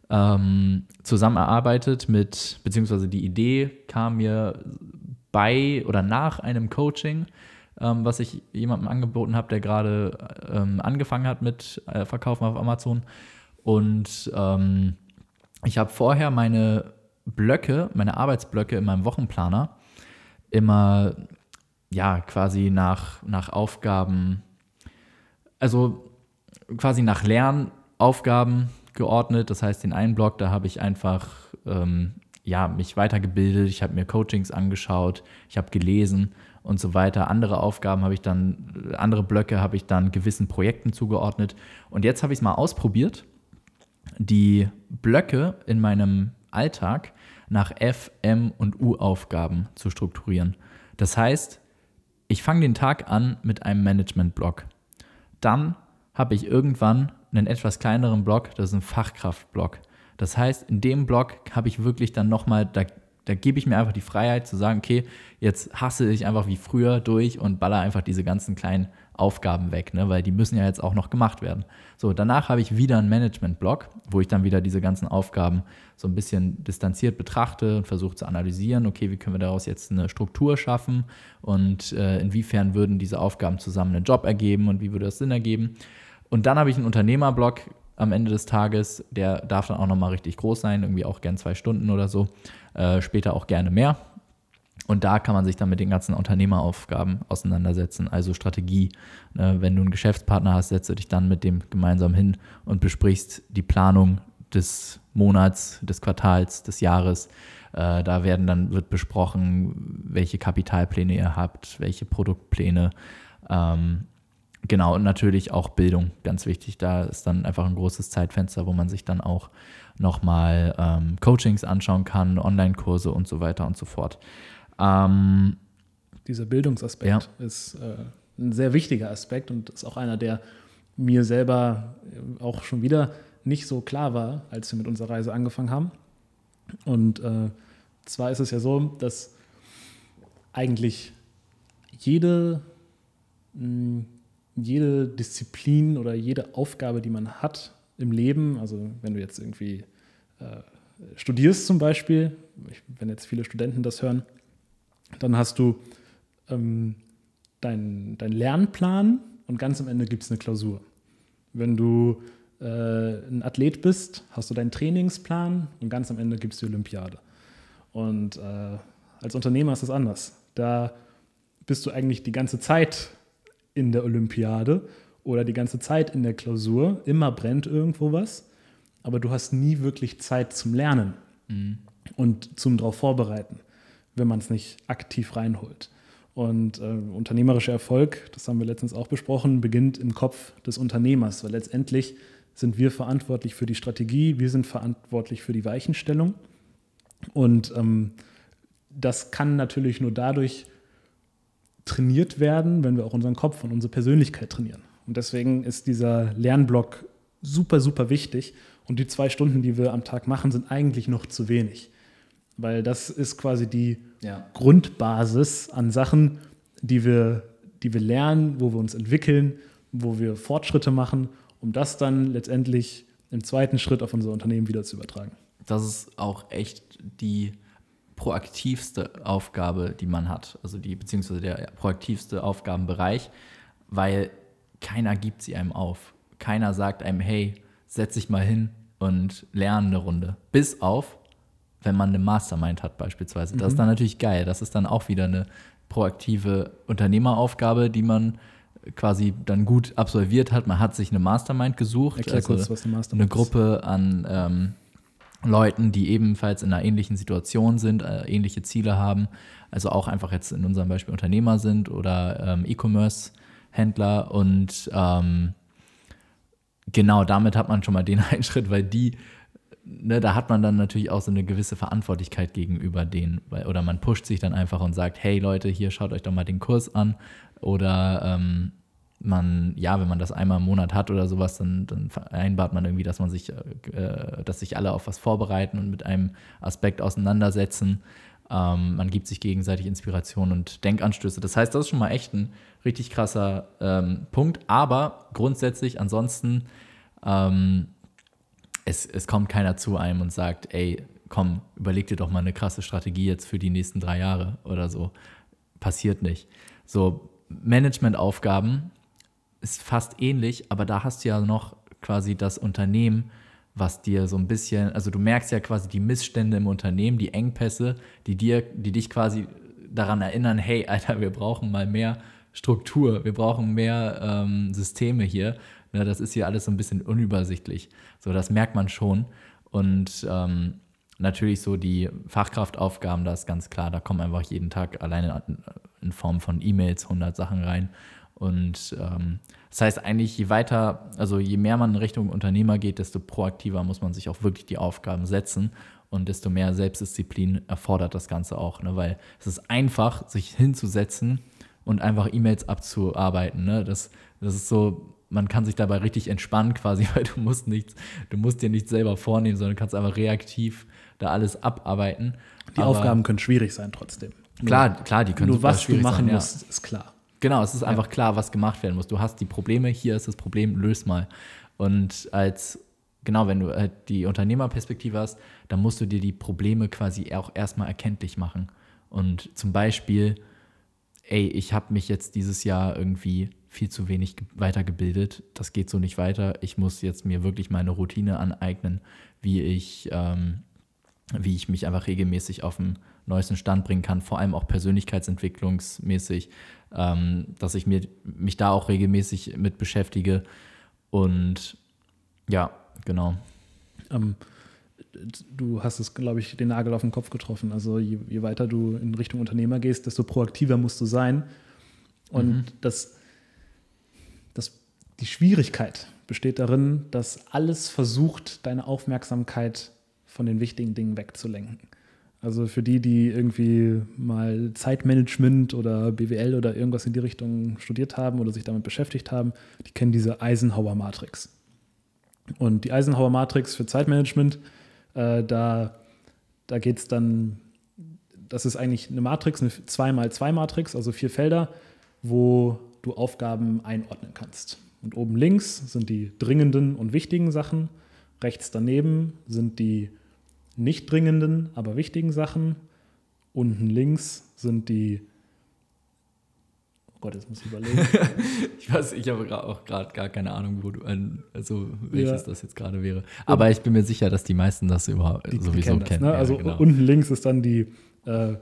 ähm, zusammen erarbeitet mit, beziehungsweise die Idee kam mir bei oder nach einem Coaching ähm, was ich jemandem angeboten habe, der gerade ähm, angefangen hat mit äh, Verkaufen auf Amazon. Und ähm, ich habe vorher meine Blöcke, meine Arbeitsblöcke in meinem Wochenplaner immer ja quasi nach, nach Aufgaben, also quasi nach Lernaufgaben geordnet. Das heißt, den einen Block, da habe ich einfach ähm, ja, mich weitergebildet, ich habe mir Coachings angeschaut, ich habe gelesen und so weiter. Andere Aufgaben habe ich dann, andere Blöcke habe ich dann gewissen Projekten zugeordnet. Und jetzt habe ich es mal ausprobiert, die Blöcke in meinem Alltag nach F, M und U-Aufgaben zu strukturieren. Das heißt, ich fange den Tag an mit einem Management-Blog. Dann habe ich irgendwann einen etwas kleineren Blog, das ist ein Fachkraft-Blog. Das heißt, in dem Blog habe ich wirklich dann nochmal, da, da gebe ich mir einfach die Freiheit zu sagen, okay, jetzt hasse ich einfach wie früher durch und baller einfach diese ganzen kleinen Aufgaben weg, ne? weil die müssen ja jetzt auch noch gemacht werden. So, danach habe ich wieder einen Management-Blog, wo ich dann wieder diese ganzen Aufgaben so ein bisschen distanziert betrachte und versuche zu analysieren, okay, wie können wir daraus jetzt eine Struktur schaffen und äh, inwiefern würden diese Aufgaben zusammen einen Job ergeben und wie würde das Sinn ergeben. Und dann habe ich einen Unternehmerblog am Ende des Tages, der darf dann auch nochmal richtig groß sein, irgendwie auch gern zwei Stunden oder so, äh, später auch gerne mehr. Und da kann man sich dann mit den ganzen Unternehmeraufgaben auseinandersetzen, also Strategie. Ne, wenn du einen Geschäftspartner hast, setze dich dann mit dem gemeinsam hin und besprichst die Planung des Monats, des Quartals, des Jahres. Äh, da werden dann wird besprochen, welche Kapitalpläne ihr habt, welche Produktpläne. Ähm, genau, und natürlich auch Bildung, ganz wichtig. Da ist dann einfach ein großes Zeitfenster, wo man sich dann auch nochmal ähm, Coachings anschauen kann, Online-Kurse und so weiter und so fort. Ähm, Dieser Bildungsaspekt ja. ist äh, ein sehr wichtiger Aspekt und ist auch einer, der mir selber äh, auch schon wieder nicht so klar war, als wir mit unserer Reise angefangen haben. Und äh, zwar ist es ja so, dass eigentlich jede, mh, jede Disziplin oder jede Aufgabe, die man hat im Leben, also wenn du jetzt irgendwie äh, studierst zum Beispiel, wenn jetzt viele Studenten das hören, dann hast du ähm, deinen dein Lernplan und ganz am Ende gibt es eine Klausur. Wenn du äh, ein Athlet bist, hast du deinen Trainingsplan und ganz am Ende gibt es die Olympiade. Und äh, als Unternehmer ist das anders. Da bist du eigentlich die ganze Zeit in der Olympiade oder die ganze Zeit in der Klausur. Immer brennt irgendwo was, aber du hast nie wirklich Zeit zum Lernen mhm. und zum darauf vorbereiten wenn man es nicht aktiv reinholt. Und äh, unternehmerischer Erfolg, das haben wir letztens auch besprochen, beginnt im Kopf des Unternehmers, weil letztendlich sind wir verantwortlich für die Strategie, wir sind verantwortlich für die Weichenstellung. Und ähm, das kann natürlich nur dadurch trainiert werden, wenn wir auch unseren Kopf und unsere Persönlichkeit trainieren. Und deswegen ist dieser Lernblock super, super wichtig. Und die zwei Stunden, die wir am Tag machen, sind eigentlich noch zu wenig. Weil das ist quasi die ja. Grundbasis an Sachen, die wir, die wir lernen, wo wir uns entwickeln, wo wir Fortschritte machen, um das dann letztendlich im zweiten Schritt auf unser Unternehmen wieder zu übertragen. Das ist auch echt die proaktivste Aufgabe, die man hat, also die beziehungsweise der proaktivste Aufgabenbereich, weil keiner gibt sie einem auf. Keiner sagt einem, hey, setz dich mal hin und lerne eine Runde. Bis auf wenn man eine Mastermind hat beispielsweise. Das mhm. ist dann natürlich geil. Das ist dann auch wieder eine proaktive Unternehmeraufgabe, die man quasi dann gut absolviert hat. Man hat sich eine Mastermind gesucht. Erklär also kurz, was eine Mastermind Eine Gruppe an ähm, Leuten, die ebenfalls in einer ähnlichen Situation sind, äh, ähnliche Ziele haben. Also auch einfach jetzt in unserem Beispiel Unternehmer sind oder ähm, E-Commerce-Händler. Und ähm, genau damit hat man schon mal den einen Schritt, weil die ne, da hat man dann natürlich auch so eine gewisse Verantwortlichkeit gegenüber denen. Weil, oder man pusht sich dann einfach und sagt, hey Leute, hier schaut euch doch mal den Kurs an. Oder ähm, man, ja, wenn man das einmal im Monat hat oder sowas, dann, dann vereinbart man irgendwie, dass man sich, äh, dass sich alle auf was vorbereiten und mit einem Aspekt auseinandersetzen. Ähm, man gibt sich gegenseitig Inspiration und Denkanstöße. Das heißt, das ist schon mal echt ein richtig krasser ähm, Punkt. Aber grundsätzlich ansonsten ähm, es, es kommt keiner zu einem und sagt, ey, komm, überleg dir doch mal eine krasse Strategie jetzt für die nächsten drei Jahre oder so. Passiert nicht. So, Managementaufgaben ist fast ähnlich, aber da hast du ja noch quasi das Unternehmen, was dir so ein bisschen, also du merkst ja quasi die Missstände im Unternehmen, die Engpässe, die dir, die dich quasi daran erinnern, hey, Alter, wir brauchen mal mehr Struktur, wir brauchen mehr ähm, Systeme hier. Ne, das ist hier alles so ein bisschen unübersichtlich. So, das merkt man schon. Und ähm, natürlich so die Fachkraftaufgaben, da ist ganz klar, da kommen einfach jeden Tag alleine in Form von E-Mails 100 Sachen rein. Und ähm, das heißt eigentlich, je weiter, also je mehr man in Richtung Unternehmer geht, desto proaktiver muss man sich auch wirklich die Aufgaben setzen und desto mehr Selbstdisziplin erfordert das Ganze auch, ne? weil es ist einfach, sich hinzusetzen und einfach E-Mails abzuarbeiten. Ne? Das, das ist so, man kann sich dabei richtig entspannen quasi, weil du musst nichts, du musst dir nichts selber vornehmen, sondern kannst einfach reaktiv da alles abarbeiten. Die Aber Aufgaben können schwierig sein trotzdem. Klar, klar, die können Nur was du machen sein, musst, ja. ist klar. Genau, es ist ja. einfach klar, was gemacht werden muss. Du hast die Probleme, hier ist das Problem, löst mal. Und als, genau, wenn du halt die Unternehmerperspektive hast, dann musst du dir die Probleme quasi auch erstmal erkenntlich machen. Und zum Beispiel, ey, ich habe mich jetzt dieses Jahr irgendwie viel zu wenig weitergebildet. Das geht so nicht weiter. Ich muss jetzt mir wirklich meine Routine aneignen, wie ich, ähm, wie ich mich einfach regelmäßig auf den neuesten Stand bringen kann, vor allem auch persönlichkeitsentwicklungsmäßig, ähm, dass ich mir, mich da auch regelmäßig mit beschäftige. Und ja, genau. Ähm, du hast es, glaube ich, den Nagel auf den Kopf getroffen. Also je, je, weiter du in Richtung Unternehmer gehst, desto proaktiver musst du sein. Und mhm. das, das, die Schwierigkeit besteht darin, dass alles versucht, deine Aufmerksamkeit von den wichtigen Dingen wegzulenken. Also für die, die irgendwie mal Zeitmanagement oder BWL oder irgendwas in die Richtung studiert haben oder sich damit beschäftigt haben, die kennen diese Eisenhower-Matrix. Und die Eisenhower-Matrix für Zeitmanagement äh, da da geht es dann, das ist eigentlich eine Matrix, eine 2x2-Matrix, also vier Felder, wo du Aufgaben einordnen kannst. Und oben links sind die dringenden und wichtigen Sachen, rechts daneben sind die nicht dringenden, aber wichtigen Sachen, unten links sind die Oh Gott, jetzt muss ich überlegen. ich weiß, ich habe auch gerade gar keine Ahnung, wo du, also welches ja. das jetzt gerade wäre. Aber ich bin mir sicher, dass die meisten das überhaupt die, sowieso die kennen. Das, ne? also ja, genau. unten links ist dann die äh,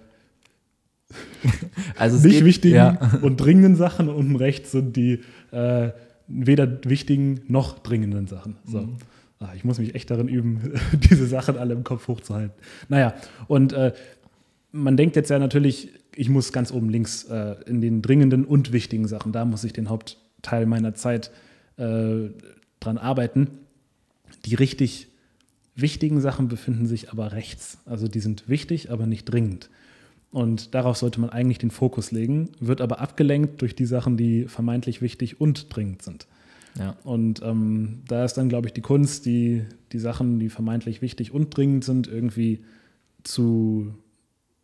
also nicht geht, wichtigen ja. und dringenden Sachen und unten rechts sind die äh, weder wichtigen noch dringenden Sachen. So. Mhm. Ach, ich muss mich echt darin üben, diese Sachen alle im Kopf hochzuhalten. Naja, und äh, man denkt jetzt ja natürlich, ich muss ganz oben links äh, in den dringenden und wichtigen Sachen, da muss ich den Hauptteil meiner Zeit äh, dran arbeiten. Die richtig wichtigen Sachen befinden sich aber rechts. Also die sind wichtig, aber nicht dringend. Und darauf sollte man eigentlich den Fokus legen, wird aber abgelenkt durch die Sachen, die vermeintlich wichtig und dringend sind. Ja. Und ähm, da ist dann, glaube ich, die Kunst, die, die Sachen, die vermeintlich wichtig und dringend sind, irgendwie zu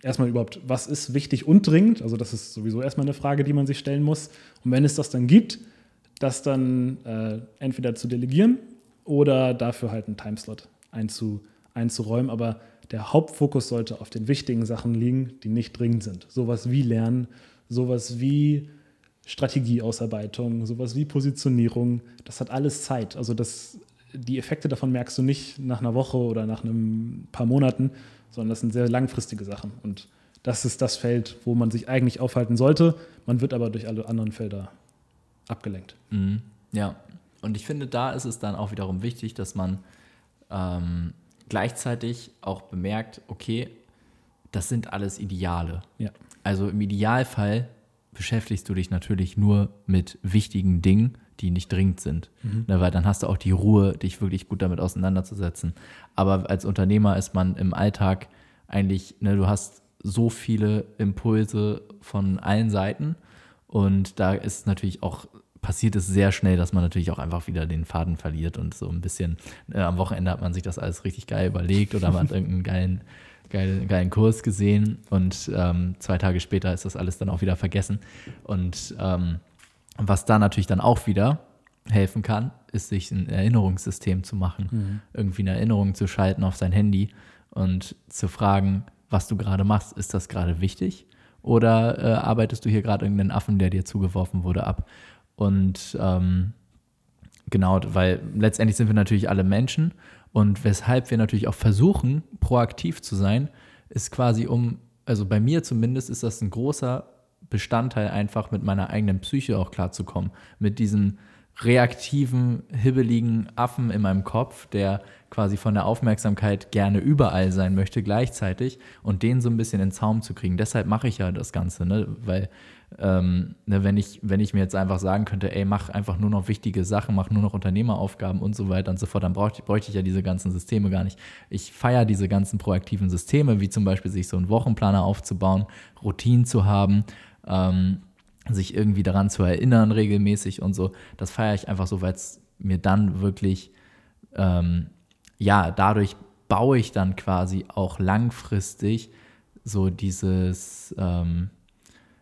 erstmal überhaupt, was ist wichtig und dringend? Also das ist sowieso erstmal eine Frage, die man sich stellen muss. Und wenn es das dann gibt, das dann äh, entweder zu delegieren oder dafür halt einen Timeslot einzu, einzuräumen. Aber der Hauptfokus sollte auf den wichtigen Sachen liegen, die nicht dringend sind. Sowas wie Lernen, sowas wie Strategieausarbeitung, sowas wie Positionierung. Das hat alles Zeit. Also das, die Effekte davon merkst du nicht nach einer Woche oder nach ein paar Monaten, sondern das sind sehr langfristige Sachen. Und das ist das Feld, wo man sich eigentlich aufhalten sollte. Man wird aber durch alle anderen Felder abgelenkt. Mhm. Ja, und ich finde, da ist es dann auch wiederum wichtig, dass man ähm, gleichzeitig auch bemerkt, okay, das sind alles Ideale. Ja. Also im Idealfall beschäftigst du dich natürlich nur mit wichtigen Dingen, die nicht dringend sind. Mhm. Ne, weil dann hast du auch die Ruhe, dich wirklich gut damit auseinanderzusetzen. Aber als Unternehmer ist man im Alltag eigentlich, ne, du hast so viele Impulse von allen Seiten und da ist natürlich auch passiert es sehr schnell, dass man natürlich auch einfach wieder den Faden verliert und so ein bisschen äh, am Wochenende hat man sich das alles richtig geil überlegt oder man hat irgendeinen geilen, geilen, geilen Kurs gesehen und ähm, zwei Tage später ist das alles dann auch wieder vergessen. Und ähm, was da natürlich dann auch wieder helfen kann, ist sich ein Erinnerungssystem zu machen, mhm. irgendwie eine Erinnerung zu schalten auf sein Handy und zu fragen, was du gerade machst, ist das gerade wichtig? Oder äh, arbeitest du hier gerade irgendeinen Affen, der dir zugeworfen wurde, ab? Und ähm, genau, weil letztendlich sind wir natürlich alle Menschen und weshalb wir natürlich auch versuchen, proaktiv zu sein, ist quasi um, also bei mir zumindest ist das ein großer Bestandteil, einfach mit meiner eigenen Psyche auch klarzukommen. Mit diesem reaktiven, hibbeligen Affen in meinem Kopf, der quasi von der Aufmerksamkeit gerne überall sein möchte gleichzeitig und den so ein bisschen in den Zaum zu kriegen. Deshalb mache ich ja das Ganze, ne? weil ähm, ne, wenn, ich, wenn ich mir jetzt einfach sagen könnte, ey, mach einfach nur noch wichtige Sachen, mach nur noch Unternehmeraufgaben und so weiter und so fort, dann bräuchte, bräuchte ich ja diese ganzen Systeme gar nicht. Ich feiere diese ganzen proaktiven Systeme, wie zum Beispiel sich so einen Wochenplaner aufzubauen, Routinen zu haben, ähm, sich irgendwie daran zu erinnern regelmäßig und so. Das feiere ich einfach so, weil es mir dann wirklich, ähm, ja, dadurch baue ich dann quasi auch langfristig so dieses, ähm,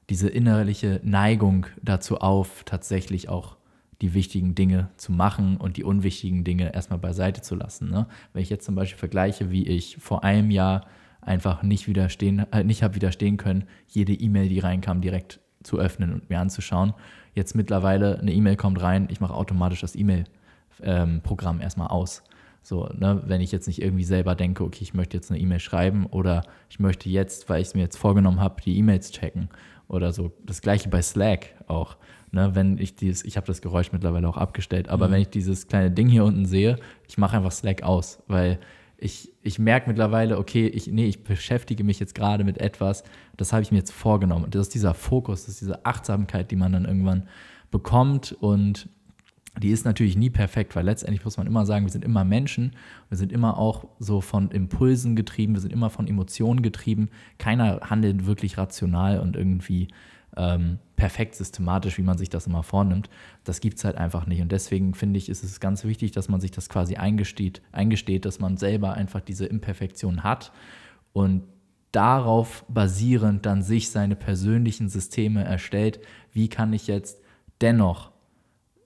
diese innerliche Neigung dazu auf, tatsächlich auch die wichtigen Dinge zu machen und die unwichtigen Dinge erstmal beiseite zu lassen. Ne? Wenn ich jetzt zum Beispiel vergleiche, wie ich vor einem Jahr einfach nicht widerstehen, äh, nicht habe widerstehen können, jede E-Mail, die reinkam, direkt zu öffnen und mir anzuschauen. Jetzt mittlerweile eine E-Mail kommt rein, ich mache automatisch das E-Mail-Programm ähm, erstmal aus. So, ne, wenn ich jetzt nicht irgendwie selber denke, okay, ich möchte jetzt eine E-Mail schreiben oder ich möchte jetzt, weil ich es mir jetzt vorgenommen habe, die E-Mails checken oder so. Das gleiche bei Slack auch. Ne, wenn ich dieses, ich habe das Geräusch mittlerweile auch abgestellt, aber mhm. wenn ich dieses kleine Ding hier unten sehe, ich mache einfach Slack aus, weil ich, ich merke mittlerweile, okay, ich, nee, ich beschäftige mich jetzt gerade mit etwas, das habe ich mir jetzt vorgenommen. Und das ist dieser Fokus, das ist diese Achtsamkeit, die man dann irgendwann bekommt und die ist natürlich nie perfekt, weil letztendlich muss man immer sagen, wir sind immer Menschen, wir sind immer auch so von Impulsen getrieben, wir sind immer von Emotionen getrieben. Keiner handelt wirklich rational und irgendwie ähm, perfekt systematisch, wie man sich das immer vornimmt. Das gibt es halt einfach nicht. Und deswegen finde ich, ist es ganz wichtig, dass man sich das quasi eingesteht, eingesteht, dass man selber einfach diese Imperfektion hat und darauf basierend dann sich seine persönlichen Systeme erstellt. Wie kann ich jetzt dennoch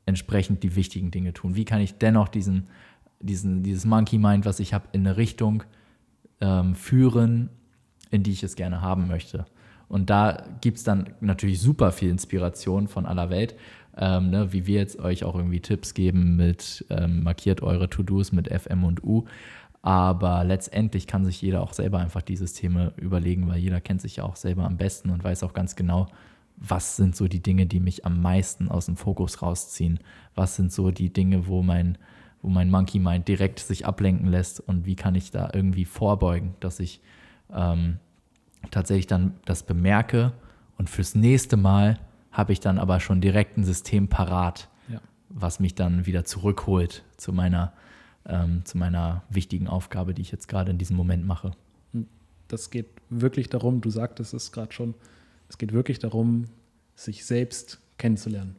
entsprechend die wichtigen Dinge tun? Wie kann ich dennoch diesen, diesen, dieses Monkey Mind, was ich habe, in eine Richtung ähm, führen, in die ich es gerne haben möchte? Und da gibt es dann natürlich super viel Inspiration von aller Welt, ähm, ne, wie wir jetzt euch auch irgendwie Tipps geben mit ähm, markiert eure To-Dos mit FM und U. Aber letztendlich kann sich jeder auch selber einfach die Systeme überlegen, weil jeder kennt sich ja auch selber am besten und weiß auch ganz genau, was sind so die Dinge, die mich am meisten aus dem Fokus rausziehen? Was sind so die Dinge, wo mein, wo mein Monkey Mind direkt sich ablenken lässt und wie kann ich da irgendwie vorbeugen, dass ich ähm, tatsächlich dann das bemerke und fürs nächste Mal habe ich dann aber schon direkt ein System parat, ja. was mich dann wieder zurückholt zu meiner, ähm, zu meiner wichtigen Aufgabe, die ich jetzt gerade in diesem Moment mache. Das geht wirklich darum, du sagtest es gerade schon, es geht wirklich darum, sich selbst kennenzulernen.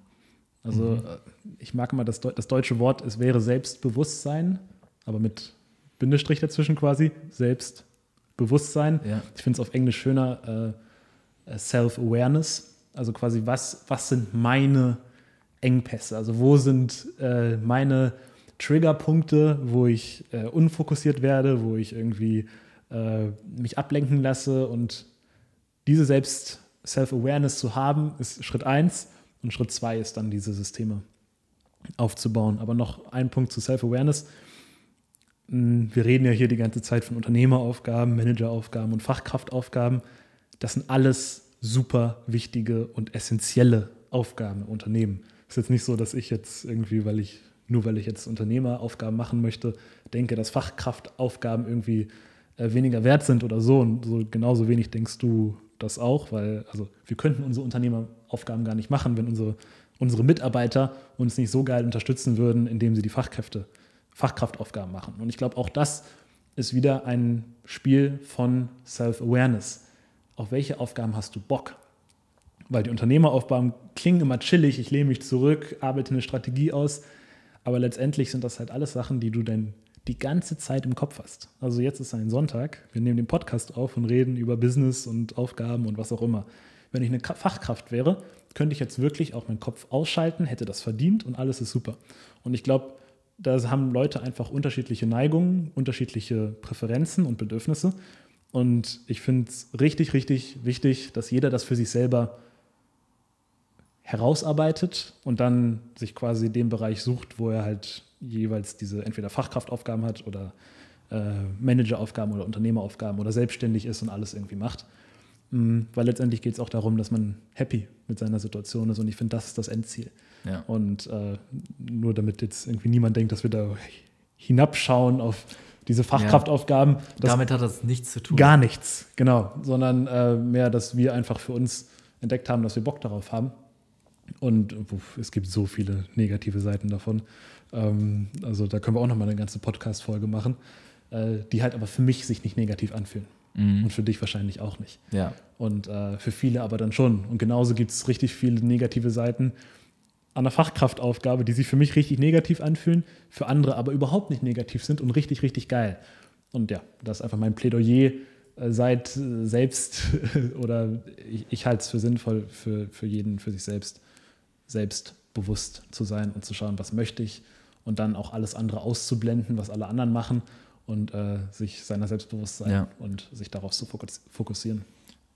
Also mhm. Äh, ich mag immer das, das deutsche Wort, es wäre Selbstbewusstsein, aber mit Bindestrich dazwischen quasi, Selbstbewusstsein. Ja. Ich finde es auf Englisch schöner, äh, Self-Awareness. Also quasi, was, was sind meine Engpässe? Also wo sind äh, meine Triggerpunkte, wo ich äh, unfokussiert werde, wo ich irgendwie äh, mich ablenken lasse und diese Selbst Self-Awareness zu haben, ist Schritt eins. Und Schritt zwei ist dann, diese Systeme aufzubauen. Aber noch ein Punkt zu Self-Awareness. Hm, wir reden ja hier die ganze Zeit von Unternehmeraufgaben, Manageraufgaben und Fachkraftaufgaben. Das sind alles super wichtige und essentielle Aufgaben im Unternehmen. Es ist jetzt nicht so, dass ich jetzt irgendwie, weil ich, nur weil ich jetzt Unternehmeraufgaben machen möchte, denke, dass Fachkraftaufgaben irgendwie äh, weniger wert sind oder so. Und so genauso wenig denkst du das auch, weil also wir könnten unsere Unternehmeraufgaben gar nicht machen, wenn unsere, unsere Mitarbeiter uns nicht so geil unterstützen würden, indem sie die Fachkräfte, Fachkraftaufgaben machen. Und ich glaube, auch das ist wieder ein Spiel von Self-Awareness. Auf welche Aufgaben hast du Bock? Weil die Unternehmeraufgaben klingen immer chillig, ich lehne mich zurück, arbeite eine Strategie aus, aber letztendlich sind das halt alles Sachen, die du dann die ganze Zeit im Kopf hast. Also jetzt ist ein Sonntag, wir nehmen den Podcast auf und reden über Business und Aufgaben und was auch immer. Wenn ich eine Fachkraft wäre, könnte ich jetzt wirklich auch meinen Kopf ausschalten, hätte das verdient und alles ist super. Und ich glaube, da haben Leute einfach unterschiedliche Neigungen, unterschiedliche Präferenzen und Bedürfnisse. Und ich finde es richtig, richtig wichtig, dass jeder das für sich selber herausarbeitet und dann sich quasi den Bereich sucht, wo er halt jeweils diese entweder Fachkraftaufgaben hat oder äh, Manageraufgaben oder Unternehmeraufgaben oder selbstständig ist und alles irgendwie macht. Mhm, weil letztendlich geht es auch darum, dass man happy mit seiner Situation ist und ich finde, das ist das Endziel. Ja. Und äh, nur damit jetzt irgendwie niemand denkt, dass wir da hinabschauen auf diese Fachkraftaufgaben. Ja. Damit hat das nichts zu tun. Gar nichts, genau. Sondern äh, mehr, dass wir einfach für uns entdeckt haben, dass wir Bock darauf haben. Und uff, es gibt so viele negative Seiten davon. Ähm, also da können wir auch nochmal eine ganze Podcast-Folge machen, äh, die halt aber für mich sich nicht negativ anfühlen. Mhm. Und für dich wahrscheinlich auch nicht. Ja. Und äh, für viele aber dann schon. Und genauso gibt es richtig viele negative Seiten an der Fachkraftaufgabe, die sich für mich richtig negativ anfühlen, für andere aber überhaupt nicht negativ sind und richtig, richtig geil. Und ja, das ist einfach mein Plädoyer. Äh, seid äh, selbst oder ich, ich halte es für sinnvoll, für, für jeden, für sich selbst, selbstbewusst zu sein und zu schauen, was möchte ich und dann auch alles andere auszublenden, was alle anderen machen und äh, sich seiner selbst bewusst sein ja. und sich darauf zu fokussieren.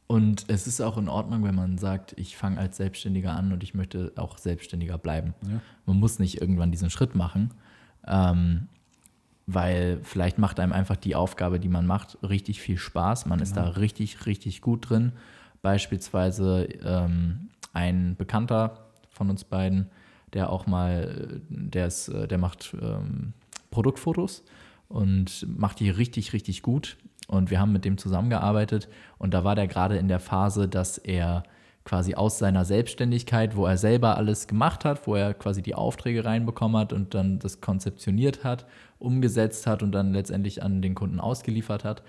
Und es ist auch in Ordnung, wenn man sagt, ich fange als Selbstständiger an und ich möchte auch Selbstständiger bleiben. Ja. Man muss nicht irgendwann diesen Schritt machen, ähm, weil vielleicht macht einem einfach die Aufgabe, die man macht, richtig viel Spaß. Man genau. ist da genau. richtig, richtig gut drin. Beispielsweise ähm, ein Bekannter von uns beiden, der auch mal, der, ist, der macht ähm, Produktfotos und macht die richtig, richtig gut. Und wir haben mit dem zusammengearbeitet und da war der gerade in der Phase, dass er quasi aus seiner Selbstständigkeit, wo er selber alles gemacht hat, wo er quasi die Aufträge reinbekommen hat und dann das konzeptioniert hat, umgesetzt hat und dann letztendlich an den Kunden ausgeliefert hat,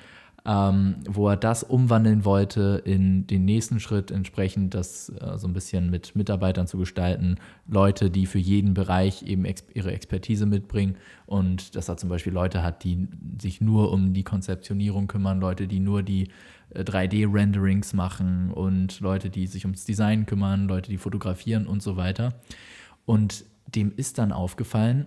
ähm, wo er das umwandeln wollte in den nächsten Schritt, entsprechend das äh, so ein bisschen mit Mitarbeitern zu gestalten, Leute, die für jeden Bereich eben ex ihre Expertise mitbringen. Und dass er zum Beispiel Leute hat, die sich nur um die Konzeptionierung kümmern, Leute, die nur die äh, 3D-Renderings machen. Und Leute, die sich ums Design kümmern, Leute, die fotografieren und so weiter. Und dem ist dann aufgefallen,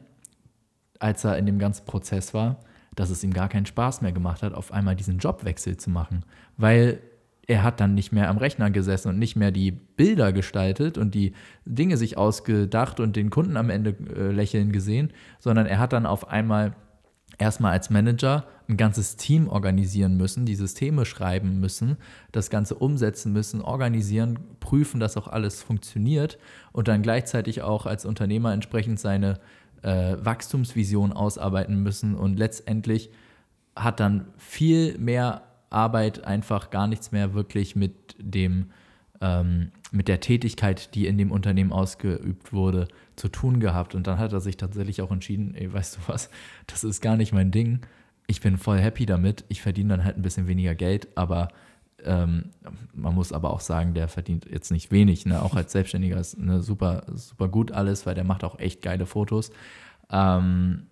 als er in dem ganzen Prozess war, dass es ihm gar keinen Spaß mehr gemacht hat, auf einmal diesen Jobwechsel zu machen, weil er hat dann nicht mehr am Rechner gesessen und nicht mehr die Bilder gestaltet und die Dinge sich ausgedacht und den Kunden am Ende äh, lächeln gesehen, sondern er hat dann auf einmal erstmal als Manager ein ganzes Team organisieren müssen, die Systeme schreiben müssen, das Ganze umsetzen müssen, organisieren, prüfen, dass auch alles funktioniert und dann gleichzeitig auch als Unternehmer entsprechend seine äh, Wachstumsvision ausarbeiten müssen und letztendlich hat dann viel mehr Arbeit einfach gar nichts mehr wirklich mit dem ähm, mit der Tätigkeit, die in dem Unternehmen ausgeübt wurde, zu tun gehabt. Und dann hat er sich tatsächlich auch entschieden, ey, weißt du was, das ist gar nicht mein Ding. Ich bin voll happy damit. Ich verdiene dann halt ein bisschen weniger Geld, aber ähm, man muss aber auch sagen, der verdient jetzt nicht wenig. Ne? Auch als Selbstständiger ist ne, super, super gut alles, weil der macht auch echt geile Fotos. Ähm,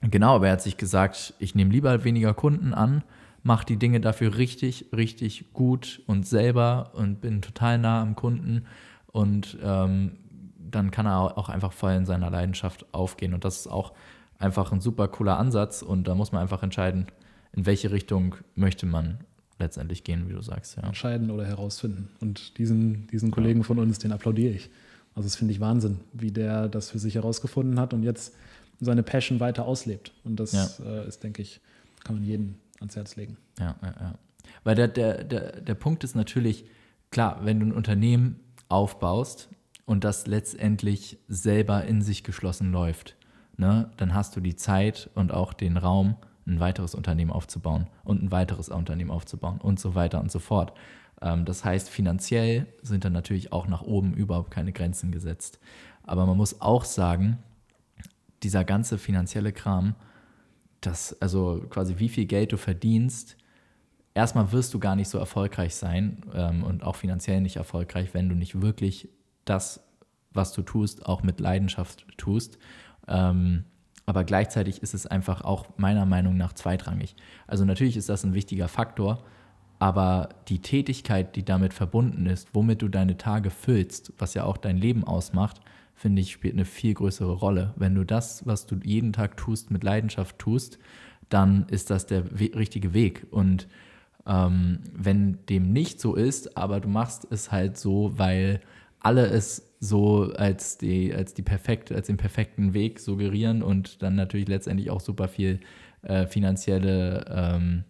genau, aber er hat sich gesagt, ich nehme lieber weniger Kunden an, mache die Dinge dafür richtig, richtig gut und selber und bin total nah am Kunden und ähm, dann kann er auch einfach voll in seiner Leidenschaft aufgehen. Und das ist auch einfach ein super cooler Ansatz und da muss man einfach entscheiden, in welche Richtung möchte man letztendlich gehen, wie du sagst. Ja. Entscheiden oder herausfinden. Und diesen, diesen Kollegen von uns, den applaudiere ich. Also das finde ich Wahnsinn, wie der das für sich herausgefunden hat und jetzt seine Passion weiter auslebt. Und das ja. äh, ist, denke ich, kann man jedem ans Herz legen. Ja, ja, ja. Weil der, der, der, der Punkt ist natürlich, klar, wenn du ein Unternehmen aufbaust und das letztendlich selber in sich geschlossen läuft, ne, dann hast du die Zeit und auch den Raum, ein weiteres Unternehmen aufzubauen und ein weiteres Unternehmen aufzubauen und so weiter und so fort. Ähm, das heißt, finanziell sind dann natürlich auch nach oben überhaupt keine Grenzen gesetzt. Aber man muss auch sagen, dieser ganze finanzielle Kram, das, also quasi wie viel Geld du verdienst, erstmal wirst du gar nicht so erfolgreich sein ähm, und auch finanziell nicht erfolgreich, wenn du nicht wirklich das, was du tust, auch mit Leidenschaft tust. Aber gleichzeitig ist es einfach auch meiner Meinung nach zweitrangig. Also natürlich ist das ein wichtiger Faktor, aber die Tätigkeit, die damit verbunden ist, womit du deine Tage füllst, was ja auch dein Leben ausmacht, finde ich, spielt eine viel größere Rolle. Wenn du das, was du jeden Tag tust, mit Leidenschaft tust, dann ist das der richtige Weg. Und ähm, wenn dem nicht so ist, aber du machst es halt so, weil alle es so als die, als die perfekt, als den perfekten Weg suggerieren und dann natürlich letztendlich auch super viel äh, finanzielle, ähm,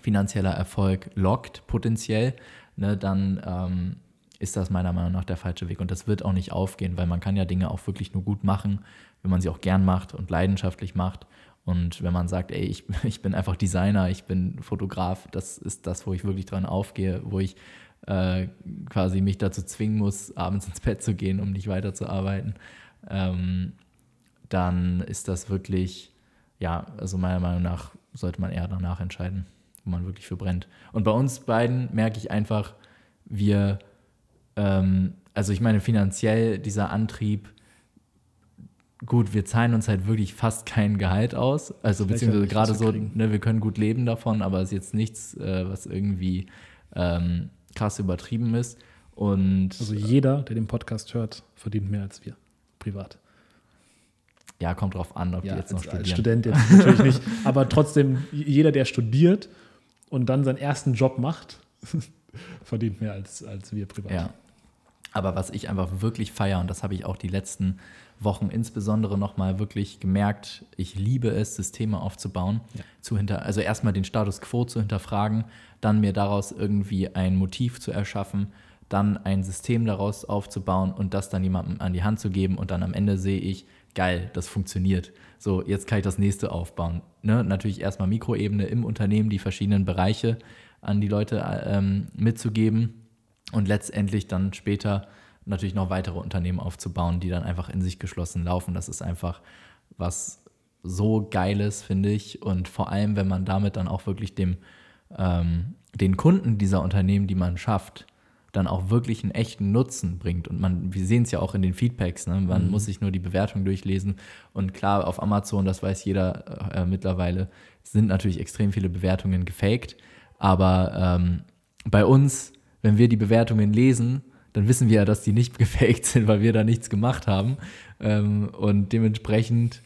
finanzieller Erfolg lockt, potenziell, ne, dann ähm, ist das meiner Meinung nach der falsche Weg. Und das wird auch nicht aufgehen, weil man kann ja Dinge auch wirklich nur gut machen, wenn man sie auch gern macht und leidenschaftlich macht. Und wenn man sagt, ey, ich, ich bin einfach Designer, ich bin Fotograf, das ist das, wo ich wirklich dran aufgehe, wo ich äh, quasi mich dazu zwingen muss, abends ins Bett zu gehen, um nicht weiterzuarbeiten, ähm, dann ist das wirklich, ja, also meiner Meinung nach sollte man eher danach entscheiden. wo man wirklich für brennt. Und bei uns beiden merke ich einfach, wir, ähm, also ich meine finanziell dieser Antrieb, gut, wir zahlen uns halt wirklich fast kein Gehalt aus. Also beziehungsweise gerade so, ne, wir können gut leben davon, aber es ist jetzt nichts, äh, was irgendwie ähm, krass übertrieben ist. Und, also jeder, der den Podcast hört, verdient mehr als wir, privat. Ja, kommt drauf an, ob ja, die jetzt noch als, studieren. Als Student jetzt natürlich nicht. Aber trotzdem, jeder, der studiert und dann seinen ersten Job macht, verdient mehr als, als wir privat. Ja. Aber was ich einfach wirklich feiere, und das habe ich auch die letzten Wochen insbesondere nochmal wirklich gemerkt, ich liebe es, Systeme aufzubauen, ja. zu hinter, also erstmal den Status quo zu hinterfragen, dann mir daraus irgendwie ein Motiv zu erschaffen, dann ein System daraus aufzubauen und das dann jemandem an die Hand zu geben und dann am Ende sehe ich, geil, das funktioniert. So, jetzt kann ich das nächste aufbauen. Ne? Natürlich erstmal Mikroebene im Unternehmen, die verschiedenen Bereiche an die Leute ähm, mitzugeben und letztendlich dann später natürlich noch weitere Unternehmen aufzubauen, die dann einfach in sich geschlossen laufen. Das ist einfach was so Geiles, finde ich. Und vor allem, wenn man damit dann auch wirklich dem, ähm, den Kunden dieser Unternehmen, die man schafft, dann auch wirklich einen echten Nutzen bringt. Und man, wir sehen es ja auch in den Feedbacks, ne? man mhm. muss sich nur die Bewertung durchlesen. Und klar, auf Amazon, das weiß jeder äh, mittlerweile, sind natürlich extrem viele Bewertungen gefaked. Aber ähm, bei uns, wenn wir die Bewertungen lesen, dann wissen wir ja, dass die nicht gefaked sind, weil wir da nichts gemacht haben. Ähm, und dementsprechend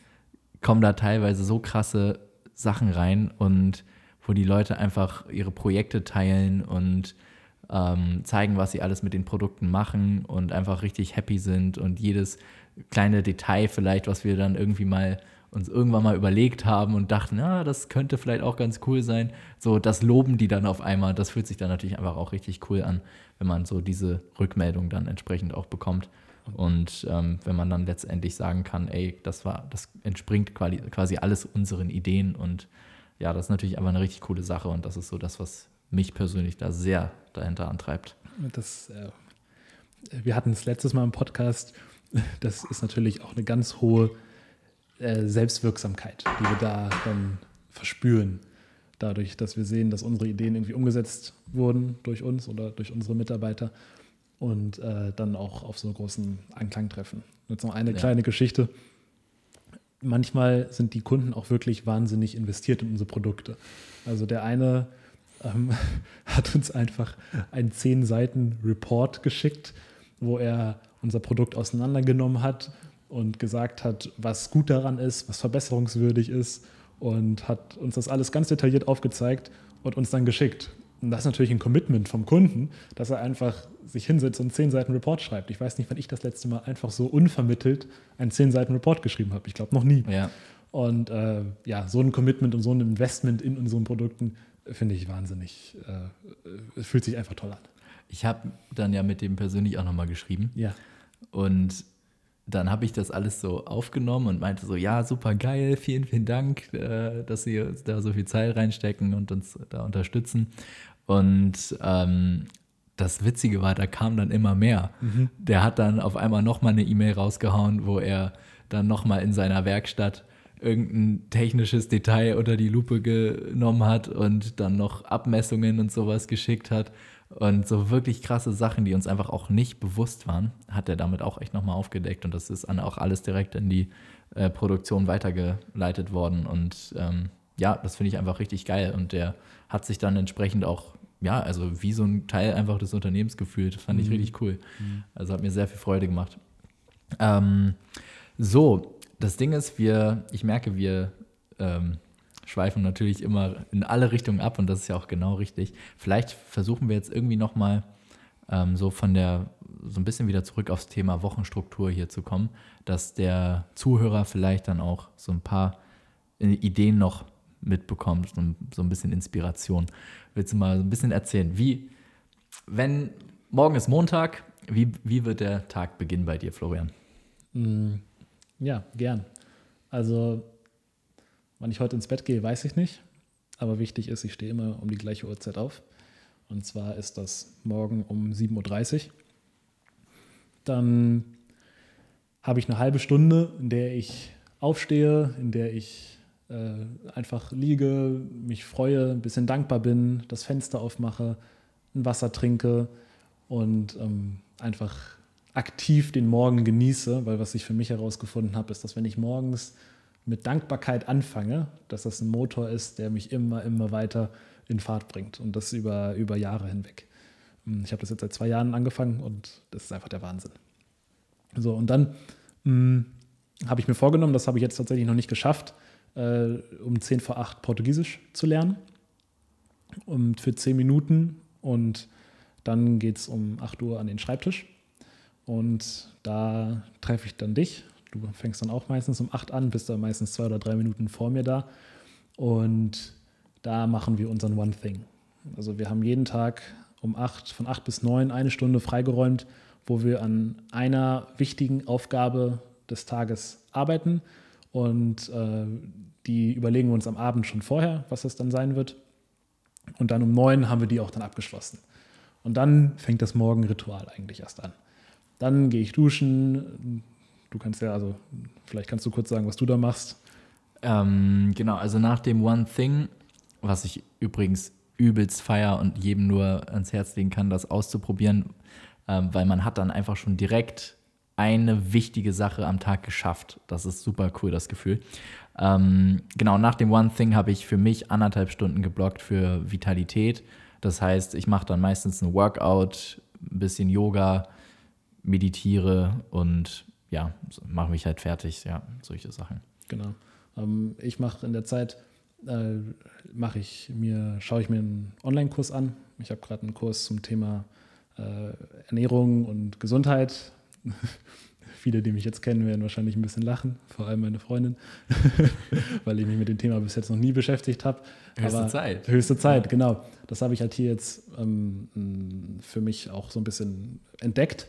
kommen da teilweise so krasse Sachen rein und wo die Leute einfach ihre Projekte teilen und ähm, zeigen, was sie alles mit den Produkten machen und einfach richtig happy sind und jedes kleine Detail vielleicht, was wir dann irgendwie mal uns irgendwann mal überlegt haben und dachten, ja, das könnte vielleicht auch ganz cool sein. So, das loben die dann auf einmal. Das fühlt sich dann natürlich einfach auch richtig cool an, wenn man so diese Rückmeldung dann entsprechend auch bekommt. Und ähm, wenn man dann letztendlich sagen kann, ey, das war, das entspringt quasi, alles unseren Ideen und ja, das ist natürlich aber eine richtig coole Sache und das ist so das, was mich persönlich da sehr dahinter antreibt. Das, äh, wir hatten es letztes Mal im Podcast, das ist natürlich auch eine ganz hohe äh, Selbstwirksamkeit, die wir da dann verspüren. Dadurch, dass wir sehen, dass unsere Ideen irgendwie umgesetzt wurden durch uns oder durch unsere Mitarbeiter und äh, dann auch auf so großen Anklang treffen. Jetzt noch eine ja. kleine Geschichte. Manchmal sind die Kunden auch wirklich wahnsinnig investiert in unsere Produkte. Also der eine ähm, hat uns einfach einen zehn Seiten Report geschickt, wo er unser Produkt auseinandergenommen hat und gesagt hat, was gut daran ist, was verbesserungswürdig ist und hat uns das alles ganz detailliert aufgezeigt und uns dann geschickt. Und das ist natürlich ein Commitment vom Kunden, dass er einfach sich hinsetzt und zehn Seiten Report schreibt. Ich weiß nicht, wann ich das letzte Mal einfach so unvermittelt einen zehn Seiten Report geschrieben habe. Ich glaube noch nie. Ja. Und äh, ja, so ein Commitment und so ein Investment in unseren Produkten finde ich wahnsinnig, äh, fühlt sich einfach toll an. Ich habe dann ja mit dem persönlich auch nochmal geschrieben. Ja. Und dann habe ich das alles so aufgenommen und meinte so, ja, super geil, vielen, vielen Dank, äh, dass Sie da so viel Zeit reinstecken und uns da unterstützen. Und ähm, das Witzige war, da kam dann immer mehr. Mhm. Der hat dann auf einmal nochmal eine E-Mail rausgehauen, wo er dann nochmal in seiner Werkstatt irgendein technisches Detail unter die Lupe genommen hat und dann noch Abmessungen und sowas geschickt hat. Und so wirklich krasse Sachen, die uns einfach auch nicht bewusst waren, hat er damit auch echt nochmal aufgedeckt. Und das ist dann auch alles direkt in die äh, Produktion weitergeleitet worden. Und ähm, ja, das finde ich einfach richtig geil. Und der hat sich dann entsprechend auch, ja, also wie so ein Teil einfach des Unternehmens gefühlt. Das fand mhm. ich richtig cool. Mhm. Also hat mir sehr viel Freude gemacht. Ähm, so, das Ding ist, wir, ich merke, wir ähm, schweifen natürlich immer in alle Richtungen ab und das ist ja auch genau richtig. Vielleicht versuchen wir jetzt irgendwie nochmal ähm, so von der, so ein bisschen wieder zurück aufs Thema Wochenstruktur hier zu kommen, dass der Zuhörer vielleicht dann auch so ein paar Ideen noch mitbekommt, so, so ein bisschen Inspiration. Willst du mal so ein bisschen erzählen, wie, wenn morgen ist Montag, wie, wie wird der Tag beginnen bei dir, Florian? Mm. Ja, gern. Also, wann ich heute ins Bett gehe, weiß ich nicht. Aber wichtig ist, ich stehe immer um die gleiche Uhrzeit auf. Und zwar ist das morgen um 7.30 Uhr. Dann habe ich eine halbe Stunde, in der ich aufstehe, in der ich äh, einfach liege, mich freue, ein bisschen dankbar bin, das Fenster aufmache, ein Wasser trinke und ähm, einfach aktiv den Morgen genieße, weil was ich für mich herausgefunden habe, ist, dass wenn ich morgens mit Dankbarkeit anfange, dass das ein Motor ist, der mich immer, immer weiter in Fahrt bringt und das über, über Jahre hinweg. Hm, ich habe das jetzt seit zwei Jahren angefangen und das ist einfach der Wahnsinn. So, und dann hm, habe ich mir vorgenommen, das habe ich jetzt tatsächlich noch nicht geschafft, äh, um 10 vor 8 Portugiesisch zu lernen. Und für 10 Minuten und dann geht es um 8 Uhr an den Schreibtisch. Und da treffe ich dann dich. Du fängst dann auch meistens um 8 an, bist dann meistens zwei oder drei Minuten vor mir da. Und da machen wir unseren One Thing. Also wir haben jeden Tag um 8, von 8 bis 9 eine Stunde freigeräumt, wo wir an einer wichtigen Aufgabe des Tages arbeiten. Und äh, die überlegen wir uns am Abend schon vorher, was das dann sein wird. Und dann um 9 haben wir die auch dann abgeschlossen. Und dann fängt das Morgenritual eigentlich erst an. Dann gehe ich duschen. Du kannst ja, also vielleicht kannst du kurz sagen, was du da machst. Ähm, genau, also nach dem One Thing, was ich übrigens übelst feier und jedem nur ans Herz legen kann, das auszuprobieren, ähm, weil man hat dann einfach schon direkt eine wichtige Sache am Tag geschafft. Das ist super cool, das Gefühl. Ähm, genau, nach dem One Thing habe ich für mich anderthalb Stunden geblockt für Vitalität. Das heißt, ich mache dann meistens ein Workout, ein bisschen Yoga, meditiere und ja, mache mich halt fertig, ja, solche Sachen. Genau. Ähm, ich mache in der Zeit, äh, mache ich mir, schaue ich mir einen Online-Kurs an. Ich habe gerade einen Kurs zum Thema äh, Ernährung und Gesundheit. Viele, die mich jetzt kennen, werden wahrscheinlich ein bisschen lachen, vor allem meine Freundin, weil ich mich mit dem Thema bis jetzt noch nie beschäftigt habe. Höchste Aber Zeit. Höchste Zeit, genau. Das habe ich halt hier jetzt ähm, für mich auch so ein bisschen entdeckt.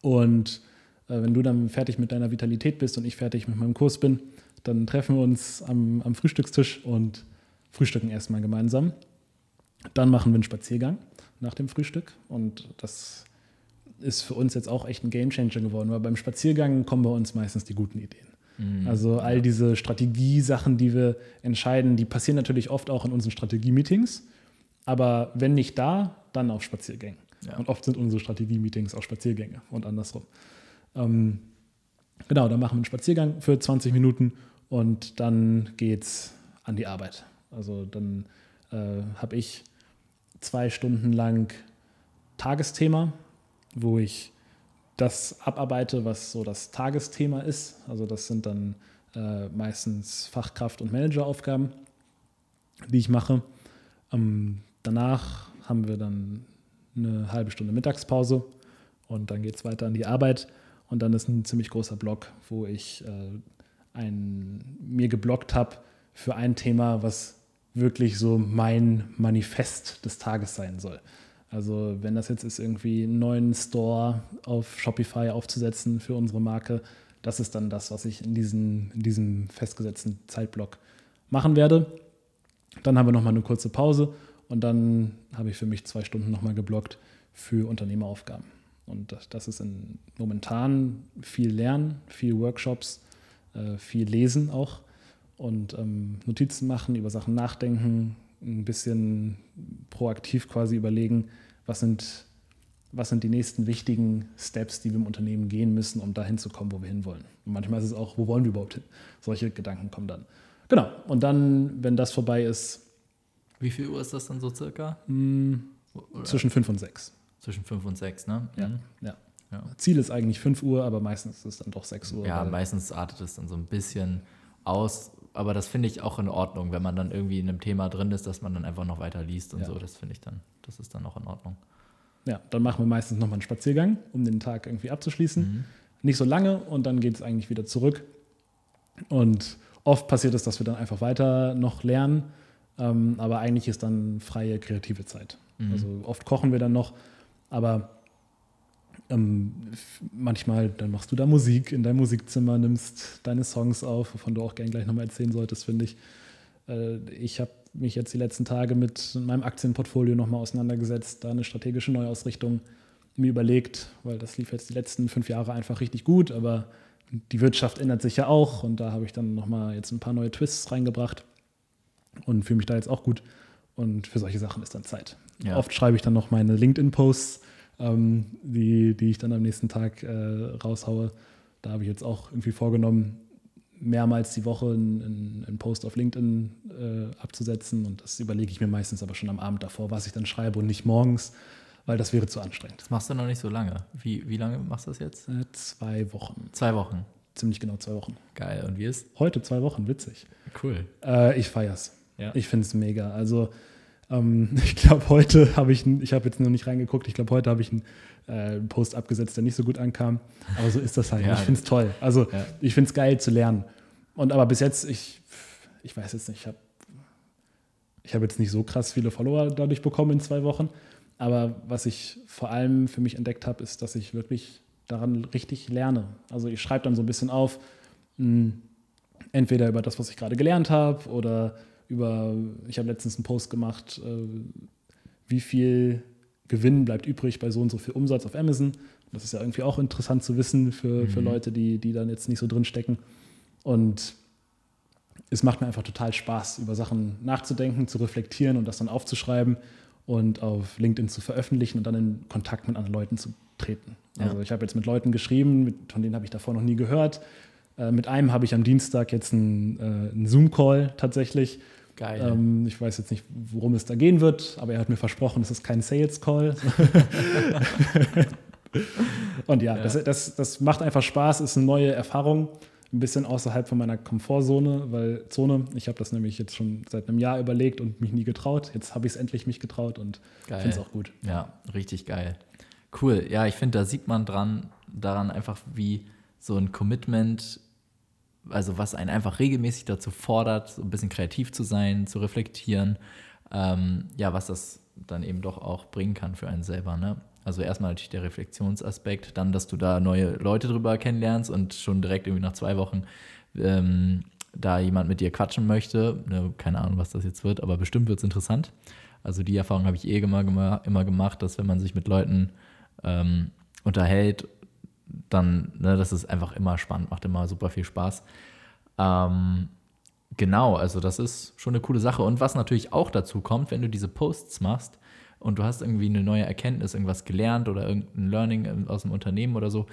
Und wenn du dann fertig mit deiner Vitalität bist und ich fertig mit meinem Kurs bin, dann treffen wir uns am, am Frühstückstisch und frühstücken erstmal gemeinsam. Dann machen wir einen Spaziergang nach dem Frühstück und das ist für uns jetzt auch echt ein Gamechanger geworden, weil beim Spaziergang kommen bei uns meistens die guten Ideen. Mhm. Also all diese Strategiesachen, die wir entscheiden, die passieren natürlich oft auch in unseren Strategie-Meetings, aber wenn nicht da, dann auf Spaziergängen. Ja. Und oft sind unsere Strategie-Meetings auch Spaziergänge und andersrum. Ähm, genau, dann machen wir einen Spaziergang für 20 Minuten und dann geht's an die Arbeit. Also dann äh, habe ich zwei Stunden lang Tagesthema, wo ich das abarbeite, was so das Tagesthema ist. Also das sind dann äh, meistens Fachkraft- und Manageraufgaben, die ich mache. Ähm, danach haben wir dann eine halbe Stunde Mittagspause und dann geht es weiter an die Arbeit. Und dann ist ein ziemlich großer Block, wo ich äh, ein, mir geblockt habe für ein Thema, was wirklich so mein Manifest des Tages sein soll. Also wenn das jetzt ist, irgendwie einen neuen Store auf Shopify aufzusetzen für unsere Marke, das ist dann das, was ich in, diesen, in diesem festgesetzten Zeitblock machen werde. Dann haben wir nochmal eine kurze Pause und dann habe ich für mich zwei Stunden nochmal geblockt für Unternehmeraufgaben. Und das, das ist in, momentan viel Lernen, viel Workshops, äh, viel Lesen auch und ähm, Notizen machen, über Sachen nachdenken, ein bisschen proaktiv quasi überlegen, was sind, was sind die nächsten wichtigen Steps, die wir im Unternehmen gehen müssen, um dahin zu kommen, wo wir hinwollen. Und manchmal ist es auch, wo wollen wir überhaupt hin? Solche Gedanken kommen dann. Genau. Und dann, wenn das vorbei ist. Wie viel Uhr ist das dann so circa? Mh, hm, zwischen fünf und sechs. Zwischen fünf und sechs, ne? Ja. Mhm. ja. ja. Ziel ist eigentlich fünf Uhr, aber meistens ist es dann doch sechs Uhr. Ja, meistens artet es dann so ein bisschen aus, aber das finde ich auch in Ordnung, wenn man dann irgendwie in einem Thema drin ist, dass man dann einfach noch weiter liest und ja. so. Das finde ich dann, das ist dann auch in Ordnung. Ja, dann machen wir meistens nochmal einen Spaziergang, um den Tag irgendwie abzuschließen. Mhm. Nicht so lange und dann geht es eigentlich wieder zurück. Und oft passiert es, dass wir dann einfach weiter noch lernen, ähm, aber eigentlich ist dann freie kreative Zeit. Mhm. Also oft kochen wir dann noch, aber ähm, manchmal, dann machst du da Musik in deinem Musikzimmer, nimmst deine Songs auf, wovon du auch gerne gleich nochmal erzählen solltest, finde ich. Äh, ich habe mich jetzt die letzten Tage mit meinem Aktienportfolio nochmal auseinandergesetzt, da eine strategische Neuausrichtung mir überlegt, weil das lief jetzt die letzten fünf Jahre einfach richtig gut, aber die Wirtschaft ändert sich ja auch und da habe ich dann nochmal jetzt ein paar neue Twists reingebracht und fühle mich da jetzt auch gut. Und für solche Sachen ist dann Zeit. Ja. Oft schreibe ich dann noch meine LinkedIn-Posts, ähm, die, die ich dann am nächsten Tag äh, raushaue. Da habe ich jetzt auch irgendwie vorgenommen, mehrmals die Woche einen, einen Post auf LinkedIn äh, abzusetzen. Und das überlege ich mir meistens aber schon am Abend davor, was ich dann schreibe und nicht morgens, weil das wäre zu anstrengend. Das machst du noch nicht so lange. Wie, wie lange machst du das jetzt? Äh, zwei Wochen. Zwei Wochen. Ziemlich genau zwei Wochen. Geil. Und wie ist? Heute zwei Wochen, witzig. Cool. Äh, ich feier's. Ja. Ich finde es mega. Also ähm, ich glaube, heute habe ich, ich habe jetzt noch nicht reingeguckt, ich glaube, heute habe ich einen äh, Post abgesetzt, der nicht so gut ankam. Aber so ist das halt. ja, ich finde es toll. Also ja. ich finde es geil zu lernen. Und aber bis jetzt, ich, ich weiß jetzt nicht, ich habe ich hab jetzt nicht so krass viele Follower dadurch bekommen in zwei Wochen. Aber was ich vor allem für mich entdeckt habe, ist, dass ich wirklich daran richtig lerne. Also ich schreibe dann so ein bisschen auf, mh, hm, entweder über das, was ich gerade gelernt habe oder über, ich habe letztens einen Post gemacht, äh, wie viel Gewinn bleibt übrig bei so und so viel Umsatz auf Amazon. Das ist ja irgendwie auch interessant zu wissen für, mhm. für Leute, die, die dann jetzt nicht so drin stecken. Und es macht mir einfach total Spaß, über Sachen nachzudenken, zu reflektieren und das dann aufzuschreiben und auf LinkedIn zu veröffentlichen und dann in Kontakt mit anderen Leuten zu treten. Ja. Also ich habe jetzt mit Leuten geschrieben, mit, von denen habe ich davor noch nie gehört. Äh, mit einem habe ich am Dienstag jetzt einen, äh, einen Zoom-Call tatsächlich, Geil. Ähm, ich weiß jetzt nicht, worum es da gehen wird, aber er hat mir versprochen, es ist kein Sales Call. und ja, ja. Das, das, das macht einfach Spaß, ist eine neue Erfahrung, ein bisschen außerhalb von meiner Komfortzone, weil Zone, ich habe das nämlich jetzt schon seit einem Jahr überlegt und mich nie getraut. Jetzt habe ich es endlich mich getraut und finde es auch gut. Ja, richtig geil. Cool. Ja, ich finde, da sieht man dran, daran einfach, wie so ein Commitment also was einen einfach regelmäßig dazu fordert, so ein bisschen kreativ zu sein, zu reflektieren, ähm, ja, was das dann eben doch auch bringen kann für einen selber. Ne? Also erstmal natürlich der Reflexionsaspekt, dann, dass du da neue Leute drüber kennenlernst und schon direkt irgendwie nach zwei Wochen ähm, da jemand mit dir quatschen möchte. Ne, keine Ahnung, was das jetzt wird, aber bestimmt wird es interessant. Also die Erfahrung habe ich eh immer, immer gemacht, dass wenn man sich mit Leuten ähm, unterhält dann, ne, das ist einfach immer spannend, macht immer super viel Spaß. Ähm, genau, also das ist schon eine coole Sache. Und was natürlich auch dazu kommt, wenn du diese Posts machst und du hast irgendwie eine neue Erkenntnis, irgendwas gelernt oder irgendein Learning aus dem Unternehmen oder so,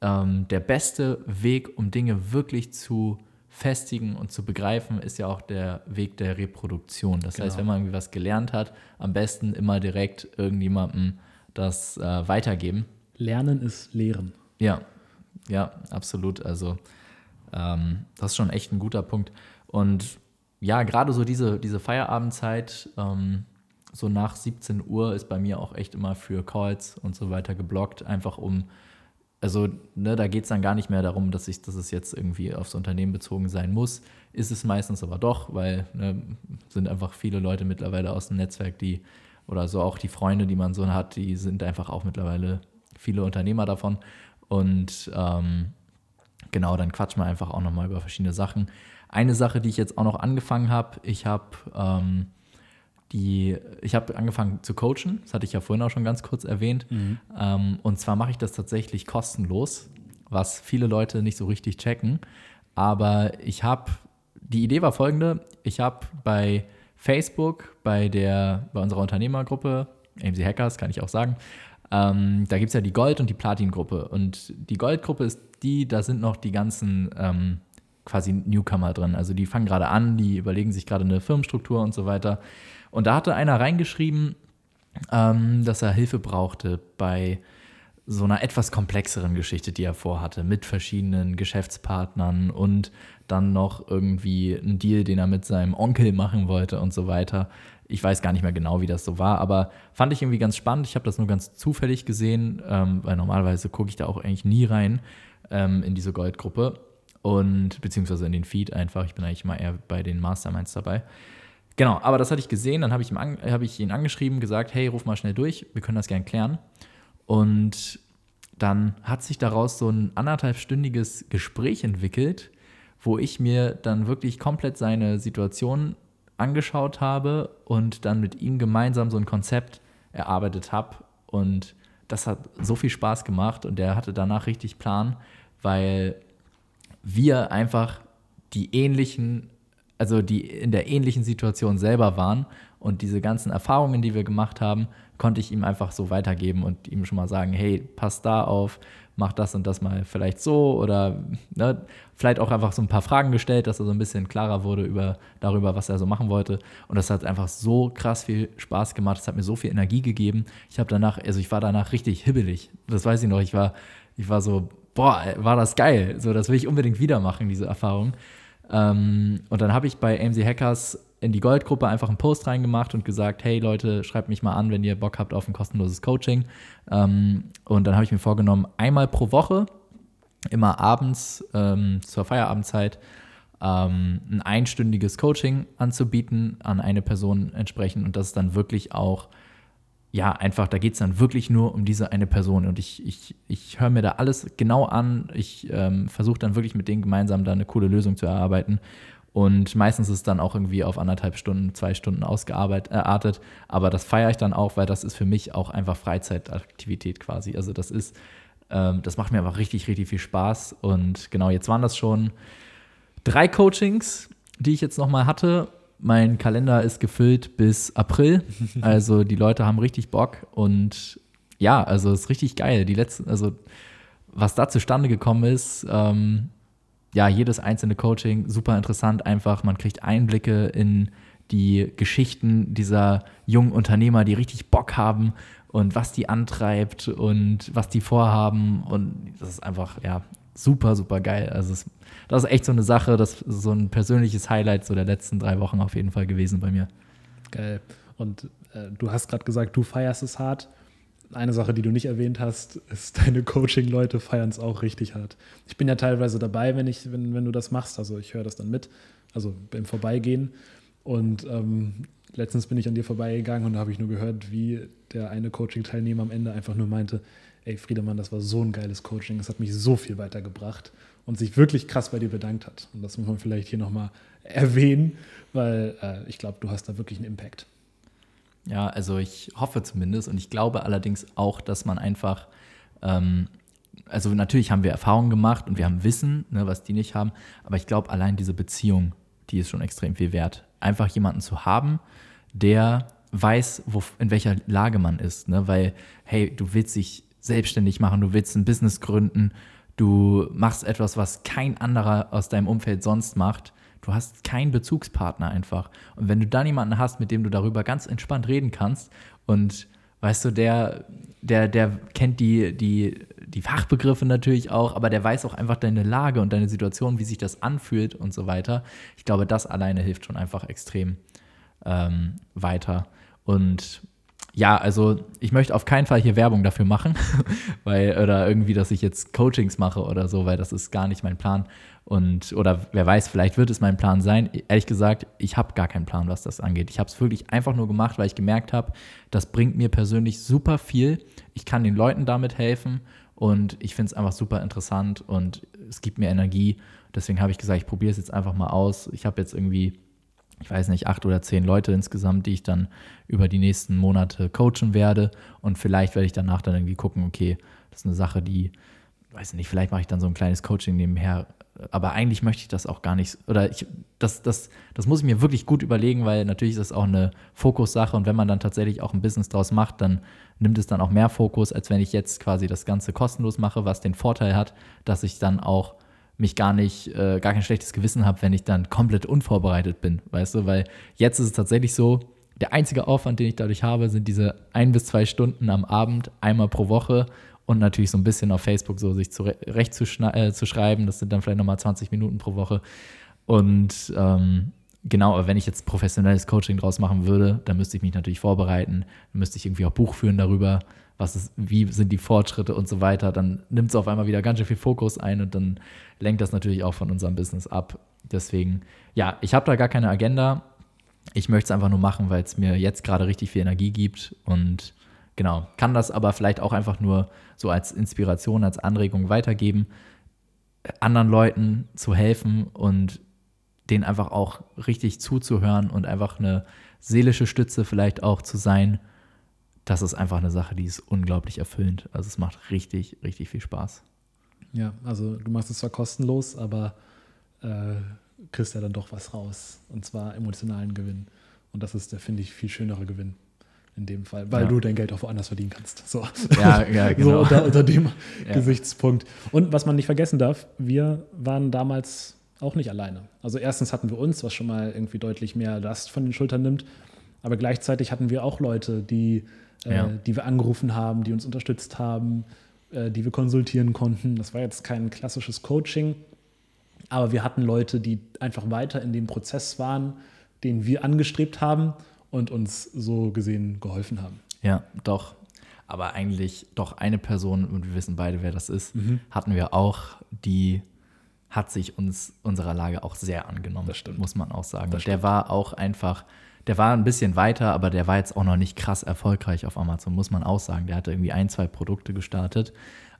ähm, der beste Weg, um Dinge wirklich zu festigen und zu begreifen, ist ja auch der Weg der Reproduktion. Das genau. heißt, wenn man irgendwie was gelernt hat, am besten immer direkt irgendjemandem das äh, weitergeben. Lernen ist Lehren. Ja, ja, absolut. Also ähm, das ist schon echt ein guter Punkt. Und ja, gerade so diese, diese Feierabendzeit, ähm, so nach 17 Uhr ist bei mir auch echt immer für Calls und so weiter geblockt, einfach um, also ne, da geht es dann gar nicht mehr darum, dass, ich, dass es jetzt irgendwie aufs Unternehmen bezogen sein muss. Ist es meistens aber doch, weil ne, sind einfach viele Leute mittlerweile aus dem Netzwerk, die, oder so auch die Freunde, die man so hat, die sind einfach auch mittlerweile viele Unternehmer davon. Und ähm, genau, dann quatschen wir einfach auch nochmal über verschiedene Sachen. Eine Sache, die ich jetzt auch noch angefangen habe, ich habe ähm, die, ich habe angefangen zu coachen, das hatte ich ja vorhin auch schon ganz kurz erwähnt. Mhm. Ähm, und zwar mache ich das tatsächlich kostenlos, was viele Leute nicht so richtig checken. Aber ich habe, die Idee war folgende: Ich habe bei Facebook, bei der, bei unserer Unternehmergruppe, AMC Hackers, kann ich auch sagen, ähm, da gibt es ja die Gold- und die Platin-Gruppe. Und die Gold-Gruppe ist die, da sind noch die ganzen ähm, quasi Newcomer drin. Also die fangen gerade an, die überlegen sich gerade eine Firmenstruktur und so weiter. Und da hatte einer reingeschrieben, ähm, dass er Hilfe brauchte bei so einer etwas komplexeren Geschichte, die er vorhatte, mit verschiedenen Geschäftspartnern und dann noch irgendwie einen Deal, den er mit seinem Onkel machen wollte und so weiter. Ich weiß gar nicht mehr genau, wie das so war, aber fand ich irgendwie ganz spannend. Ich habe das nur ganz zufällig gesehen, ähm, weil normalerweise gucke ich da auch eigentlich nie rein ähm, in diese Goldgruppe und beziehungsweise in den Feed einfach. Ich bin eigentlich immer eher bei den Masterminds dabei. Genau, aber das hatte ich gesehen, dann habe ich, hab ich ihn angeschrieben, gesagt, hey, ruf mal schnell durch, wir können das gerne klären. Und dann hat sich daraus so ein anderthalbstündiges Gespräch entwickelt, wo ich mir dann wirklich komplett seine Situation angeschaut habe und dann mit ihm gemeinsam so ein Konzept erarbeitet habe. Und das hat so viel Spaß gemacht und der hatte danach richtig Plan, weil wir einfach die ähnlichen, also die in der ähnlichen Situation selber waren und diese ganzen Erfahrungen, die wir gemacht haben, konnte ich ihm einfach so weitergeben und ihm schon mal sagen, hey, pass da auf, mach das und das mal vielleicht so oder ne, vielleicht auch einfach so ein paar Fragen gestellt, dass er so ein bisschen klarer wurde über, darüber, was er so machen wollte. Und das hat einfach so krass viel Spaß gemacht. Es hat mir so viel Energie gegeben. Ich habe danach, also ich war danach richtig hibbelig. Das weiß ich noch. Ich war, ich war so, boah, war das geil. So, das will ich unbedingt wieder machen, diese Erfahrung. Ähm, und dann habe ich bei AMC Hackers in die Goldgruppe einfach einen Post reingemacht und gesagt, hey Leute, schreibt mich mal an, wenn ihr Bock habt auf ein kostenloses Coaching. Ähm, und dann habe ich mir vorgenommen, einmal pro Woche, immer abends ähm, zur Feierabendzeit, ähm, ein einstündiges Coaching anzubieten an eine Person entsprechend. Und das ist dann wirklich auch, ja, einfach, da geht es dann wirklich nur um diese eine Person. Und ich, ich, ich höre mir da alles genau an. Ich ähm, versuche dann wirklich mit denen gemeinsam da eine coole Lösung zu erarbeiten. Und meistens ist es dann auch irgendwie auf anderthalb Stunden, zwei Stunden ausgeartet. Aber das feiere ich dann auch, weil das ist für mich auch einfach Freizeitaktivität quasi. Also das ist, ähm, das macht mir einfach richtig, richtig viel Spaß. Und genau, jetzt waren das schon drei Coachings, die ich jetzt nochmal hatte. Mein Kalender ist gefüllt bis April. Also die Leute haben richtig Bock. Und ja, also es ist richtig geil. Die letzten, also was da zustande gekommen ist, ähm, ja, jedes einzelne Coaching super interessant einfach. Man kriegt Einblicke in die Geschichten dieser jungen Unternehmer, die richtig Bock haben und was die antreibt und was die vorhaben. Und das ist einfach, ja, super, super geil. Also, es, das ist echt so eine Sache, das ist so ein persönliches Highlight so der letzten drei Wochen auf jeden Fall gewesen bei mir. Geil. Und äh, du hast gerade gesagt, du feierst es hart eine Sache, die du nicht erwähnt hast, ist, deine Coaching-Leute feiern es auch richtig hart. Ich bin ja teilweise dabei, wenn, ich, wenn, wenn du das machst. Also ich höre das dann mit, also beim Vorbeigehen. Und ähm, letztens bin ich an dir vorbeigegangen und da habe ich nur gehört, wie der eine Coaching-Teilnehmer am Ende einfach nur meinte, ey Friedemann, das war so ein geiles Coaching, es hat mich so viel weitergebracht und sich wirklich krass bei dir bedankt hat. Und das muss man vielleicht hier nochmal erwähnen, weil äh, ich glaube, du hast da wirklich einen Impact. Ja, also ich hoffe zumindest und ich glaube allerdings auch, dass man einfach, ähm, also natürlich haben wir Erfahrungen gemacht und wir haben Wissen, ne, was die nicht haben, aber ich glaube allein diese Beziehung, die ist schon extrem viel wert. Einfach jemanden zu haben, der weiß, wo, in welcher Lage man ist, ne? weil, hey, du willst dich selbstständig machen, du willst ein Business gründen, du machst etwas, was kein anderer aus deinem Umfeld sonst macht Du hast keinen Bezugspartner einfach. Und wenn du dann jemanden hast, mit dem du darüber ganz entspannt reden kannst und weißt du, der, der, der kennt die, die, die Fachbegriffe natürlich auch, aber der weiß auch einfach deine Lage und deine Situation, wie sich das anfühlt und so weiter. Ich glaube, das alleine hilft schon einfach extrem ähm, weiter. Und ja, also ich möchte auf keinen Fall hier Werbung dafür machen, weil, oder irgendwie, dass ich jetzt Coachings mache oder so, weil das ist gar nicht mein Plan. Und, oder wer weiß, vielleicht wird es mein Plan sein. Ehrlich gesagt, ich habe gar keinen Plan, was das angeht. Ich habe es wirklich einfach nur gemacht, weil ich gemerkt habe, das bringt mir persönlich super viel. Ich kann den Leuten damit helfen und ich finde es einfach super interessant und es gibt mir Energie. Deswegen habe ich gesagt, ich probiere es jetzt einfach mal aus. Ich habe jetzt irgendwie, ich weiß nicht, acht oder zehn Leute insgesamt, die ich dann über die nächsten Monate coachen werde. Und vielleicht werde ich danach dann irgendwie gucken, okay, das ist eine Sache, die, weiß nicht, vielleicht mache ich dann so ein kleines Coaching nebenher aber eigentlich möchte ich das auch gar nicht, oder ich, das, das, das muss ich mir wirklich gut überlegen, weil natürlich ist das auch eine Fokussache und wenn man dann tatsächlich auch ein Business draus macht, dann nimmt es dann auch mehr Fokus, als wenn ich jetzt quasi das Ganze kostenlos mache, was den Vorteil hat, dass ich dann auch mich gar nicht, äh, gar kein schlechtes Gewissen habe, wenn ich dann komplett unvorbereitet bin, weißt du, weil jetzt ist es tatsächlich so, der einzige Aufwand, den ich dadurch habe, sind diese ein bis zwei Stunden am Abend, einmal pro Woche und natürlich so ein bisschen auf Facebook so sich zurecht zu, äh, zu schreiben. Das sind dann vielleicht nochmal 20 Minuten pro Woche. Und ähm, genau, aber wenn ich jetzt professionelles Coaching draus machen würde, dann müsste ich mich natürlich vorbereiten, dann müsste ich irgendwie auch Buch führen darüber, was ist, wie sind die Fortschritte und so weiter. Dann nimmt es auf einmal wieder ganz schön viel Fokus ein und dann lenkt das natürlich auch von unserem Business ab. Deswegen, ja, ich habe da gar keine Agenda. Ich möchte es einfach nur machen, weil es mir jetzt gerade richtig viel Energie gibt und Genau, kann das aber vielleicht auch einfach nur so als Inspiration, als Anregung weitergeben, anderen Leuten zu helfen und denen einfach auch richtig zuzuhören und einfach eine seelische Stütze vielleicht auch zu sein. Das ist einfach eine Sache, die ist unglaublich erfüllend. Also es macht richtig, richtig viel Spaß. Ja, also du machst es zwar kostenlos, aber äh, kriegst ja dann doch was raus. Und zwar emotionalen Gewinn. Und das ist der, finde ich, viel schönere Gewinn in dem Fall, weil Ja. du dein Geld auch woanders verdienen kannst. So, Ja, ja, so genau. unter, unter dem Ja. Gesichtspunkt. Und was man nicht vergessen darf, wir waren damals auch nicht alleine. Also erstens hatten wir uns, was schon mal irgendwie deutlich mehr Last von den Schultern nimmt, aber gleichzeitig hatten wir auch Leute, die, äh, die wir angerufen haben, die uns unterstützt haben, äh, die wir konsultieren konnten. Das war jetzt kein klassisches Coaching, aber wir hatten Leute, die einfach weiter in dem Prozess waren, den wir angestrebt haben und uns so gesehen geholfen haben. Ja, doch. Aber eigentlich doch eine Person, und wir wissen beide, wer das ist, Mhm. hatten wir auch, die hat sich uns unserer Lage auch sehr angenommen. Das stimmt. Muss man auch sagen. Das der war auch einfach, der war ein bisschen weiter, aber der war jetzt auch noch nicht krass erfolgreich auf Amazon, muss man auch sagen. Der hatte irgendwie ein, zwei Produkte gestartet.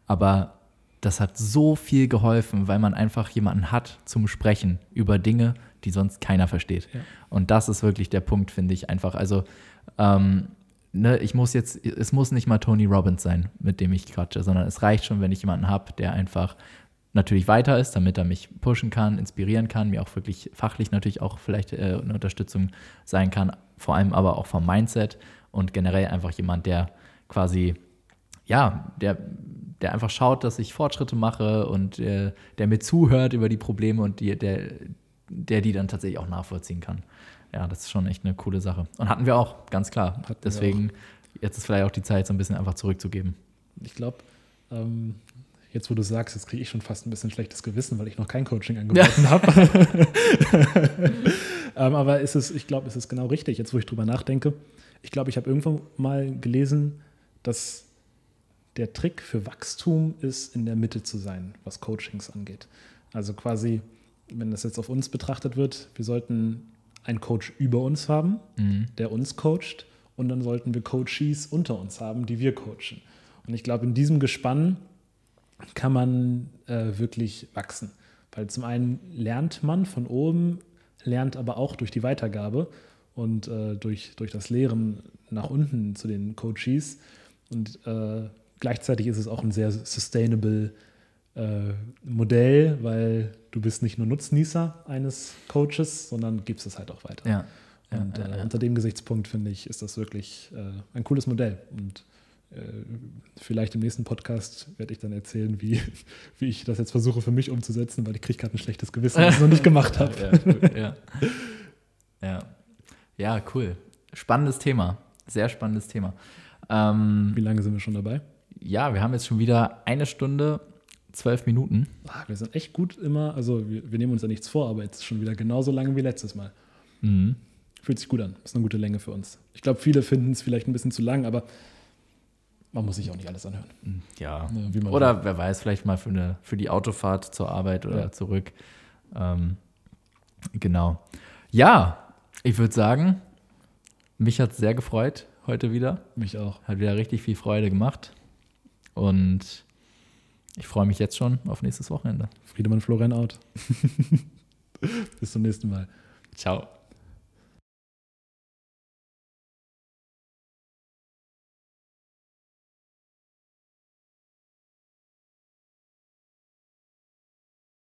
Aber das hat so viel geholfen, weil man einfach jemanden hat zum Sprechen über Dinge, die sonst keiner versteht. Ja. Und das ist wirklich der Punkt, finde ich einfach. Also, ähm, ne, ich muss jetzt, es muss nicht mal Tony Robbins sein, mit dem ich quatsche, sondern es reicht schon, wenn ich jemanden habe, der einfach natürlich weiter ist, damit er mich pushen kann, inspirieren kann, mir auch wirklich fachlich natürlich auch vielleicht äh, eine Unterstützung sein kann, vor allem aber auch vom Mindset und generell einfach jemand, der quasi, ja, der, der einfach schaut, dass ich Fortschritte mache und äh, der mir zuhört über die Probleme und die, der, der die dann tatsächlich auch nachvollziehen kann. Ja, das ist schon echt eine coole Sache. Und hatten wir auch, ganz klar. Hatten Deswegen, jetzt ist vielleicht auch die Zeit, so ein bisschen einfach zurückzugeben. Ich glaube, ähm, jetzt wo du sagst, jetzt kriege ich schon fast ein bisschen schlechtes Gewissen, weil ich noch kein Coaching angeboten habe. ähm, aber ist es, ich glaube, es ist genau richtig, jetzt wo ich drüber nachdenke. Ich glaube, ich habe irgendwann mal gelesen, dass der Trick für Wachstum ist, in der Mitte zu sein, was Coachings angeht. Also quasi, wenn das jetzt auf uns betrachtet wird, wir sollten einen Coach über uns haben, Mhm. der uns coacht und dann sollten wir Coaches unter uns haben, die wir coachen. Und ich glaube, in diesem Gespann kann man äh, wirklich wachsen. Weil zum einen lernt man von oben, lernt aber auch durch die Weitergabe und äh, durch, durch das Lehren nach unten zu den Coaches. Und äh, gleichzeitig ist es auch ein sehr sustainable äh, Modell, weil du bist nicht nur Nutznießer eines Coaches, sondern gibst es halt auch weiter. Ja. ja, Und äh, ja. unter dem Gesichtspunkt finde ich, ist das wirklich äh, ein cooles Modell. Und äh, vielleicht im nächsten Podcast werde ich dann erzählen, wie, wie ich das jetzt versuche für mich umzusetzen, weil ich kriege gerade ein schlechtes Gewissen, dass ich es noch nicht gemacht habe. Ja. ja. ja, cool. Spannendes Thema. Sehr spannendes Thema. Ähm, Wie lange sind wir schon dabei? ja, wir haben jetzt schon wieder eine Stunde, zwölf Minuten. Ah, wir sind echt gut immer, also wir, wir nehmen uns ja nichts vor, aber jetzt schon wieder genauso lange wie letztes Mal. Mhm. Fühlt sich gut an. Ist eine gute Länge für uns. Ich glaube, viele finden es vielleicht ein bisschen zu lang, aber man muss sich auch nicht alles anhören. Ja. Ja, man Oder wer weiß, vielleicht mal für, eine, für die Autofahrt zur Arbeit oder Ja. zurück. Ähm, genau. Ja, ich würde sagen, mich hat es sehr gefreut heute wieder. Mich auch. Hat wieder richtig viel Freude gemacht. Und ich freue mich jetzt schon auf nächstes Wochenende. Friedemann Florian out. Bis zum nächsten Mal. Ciao.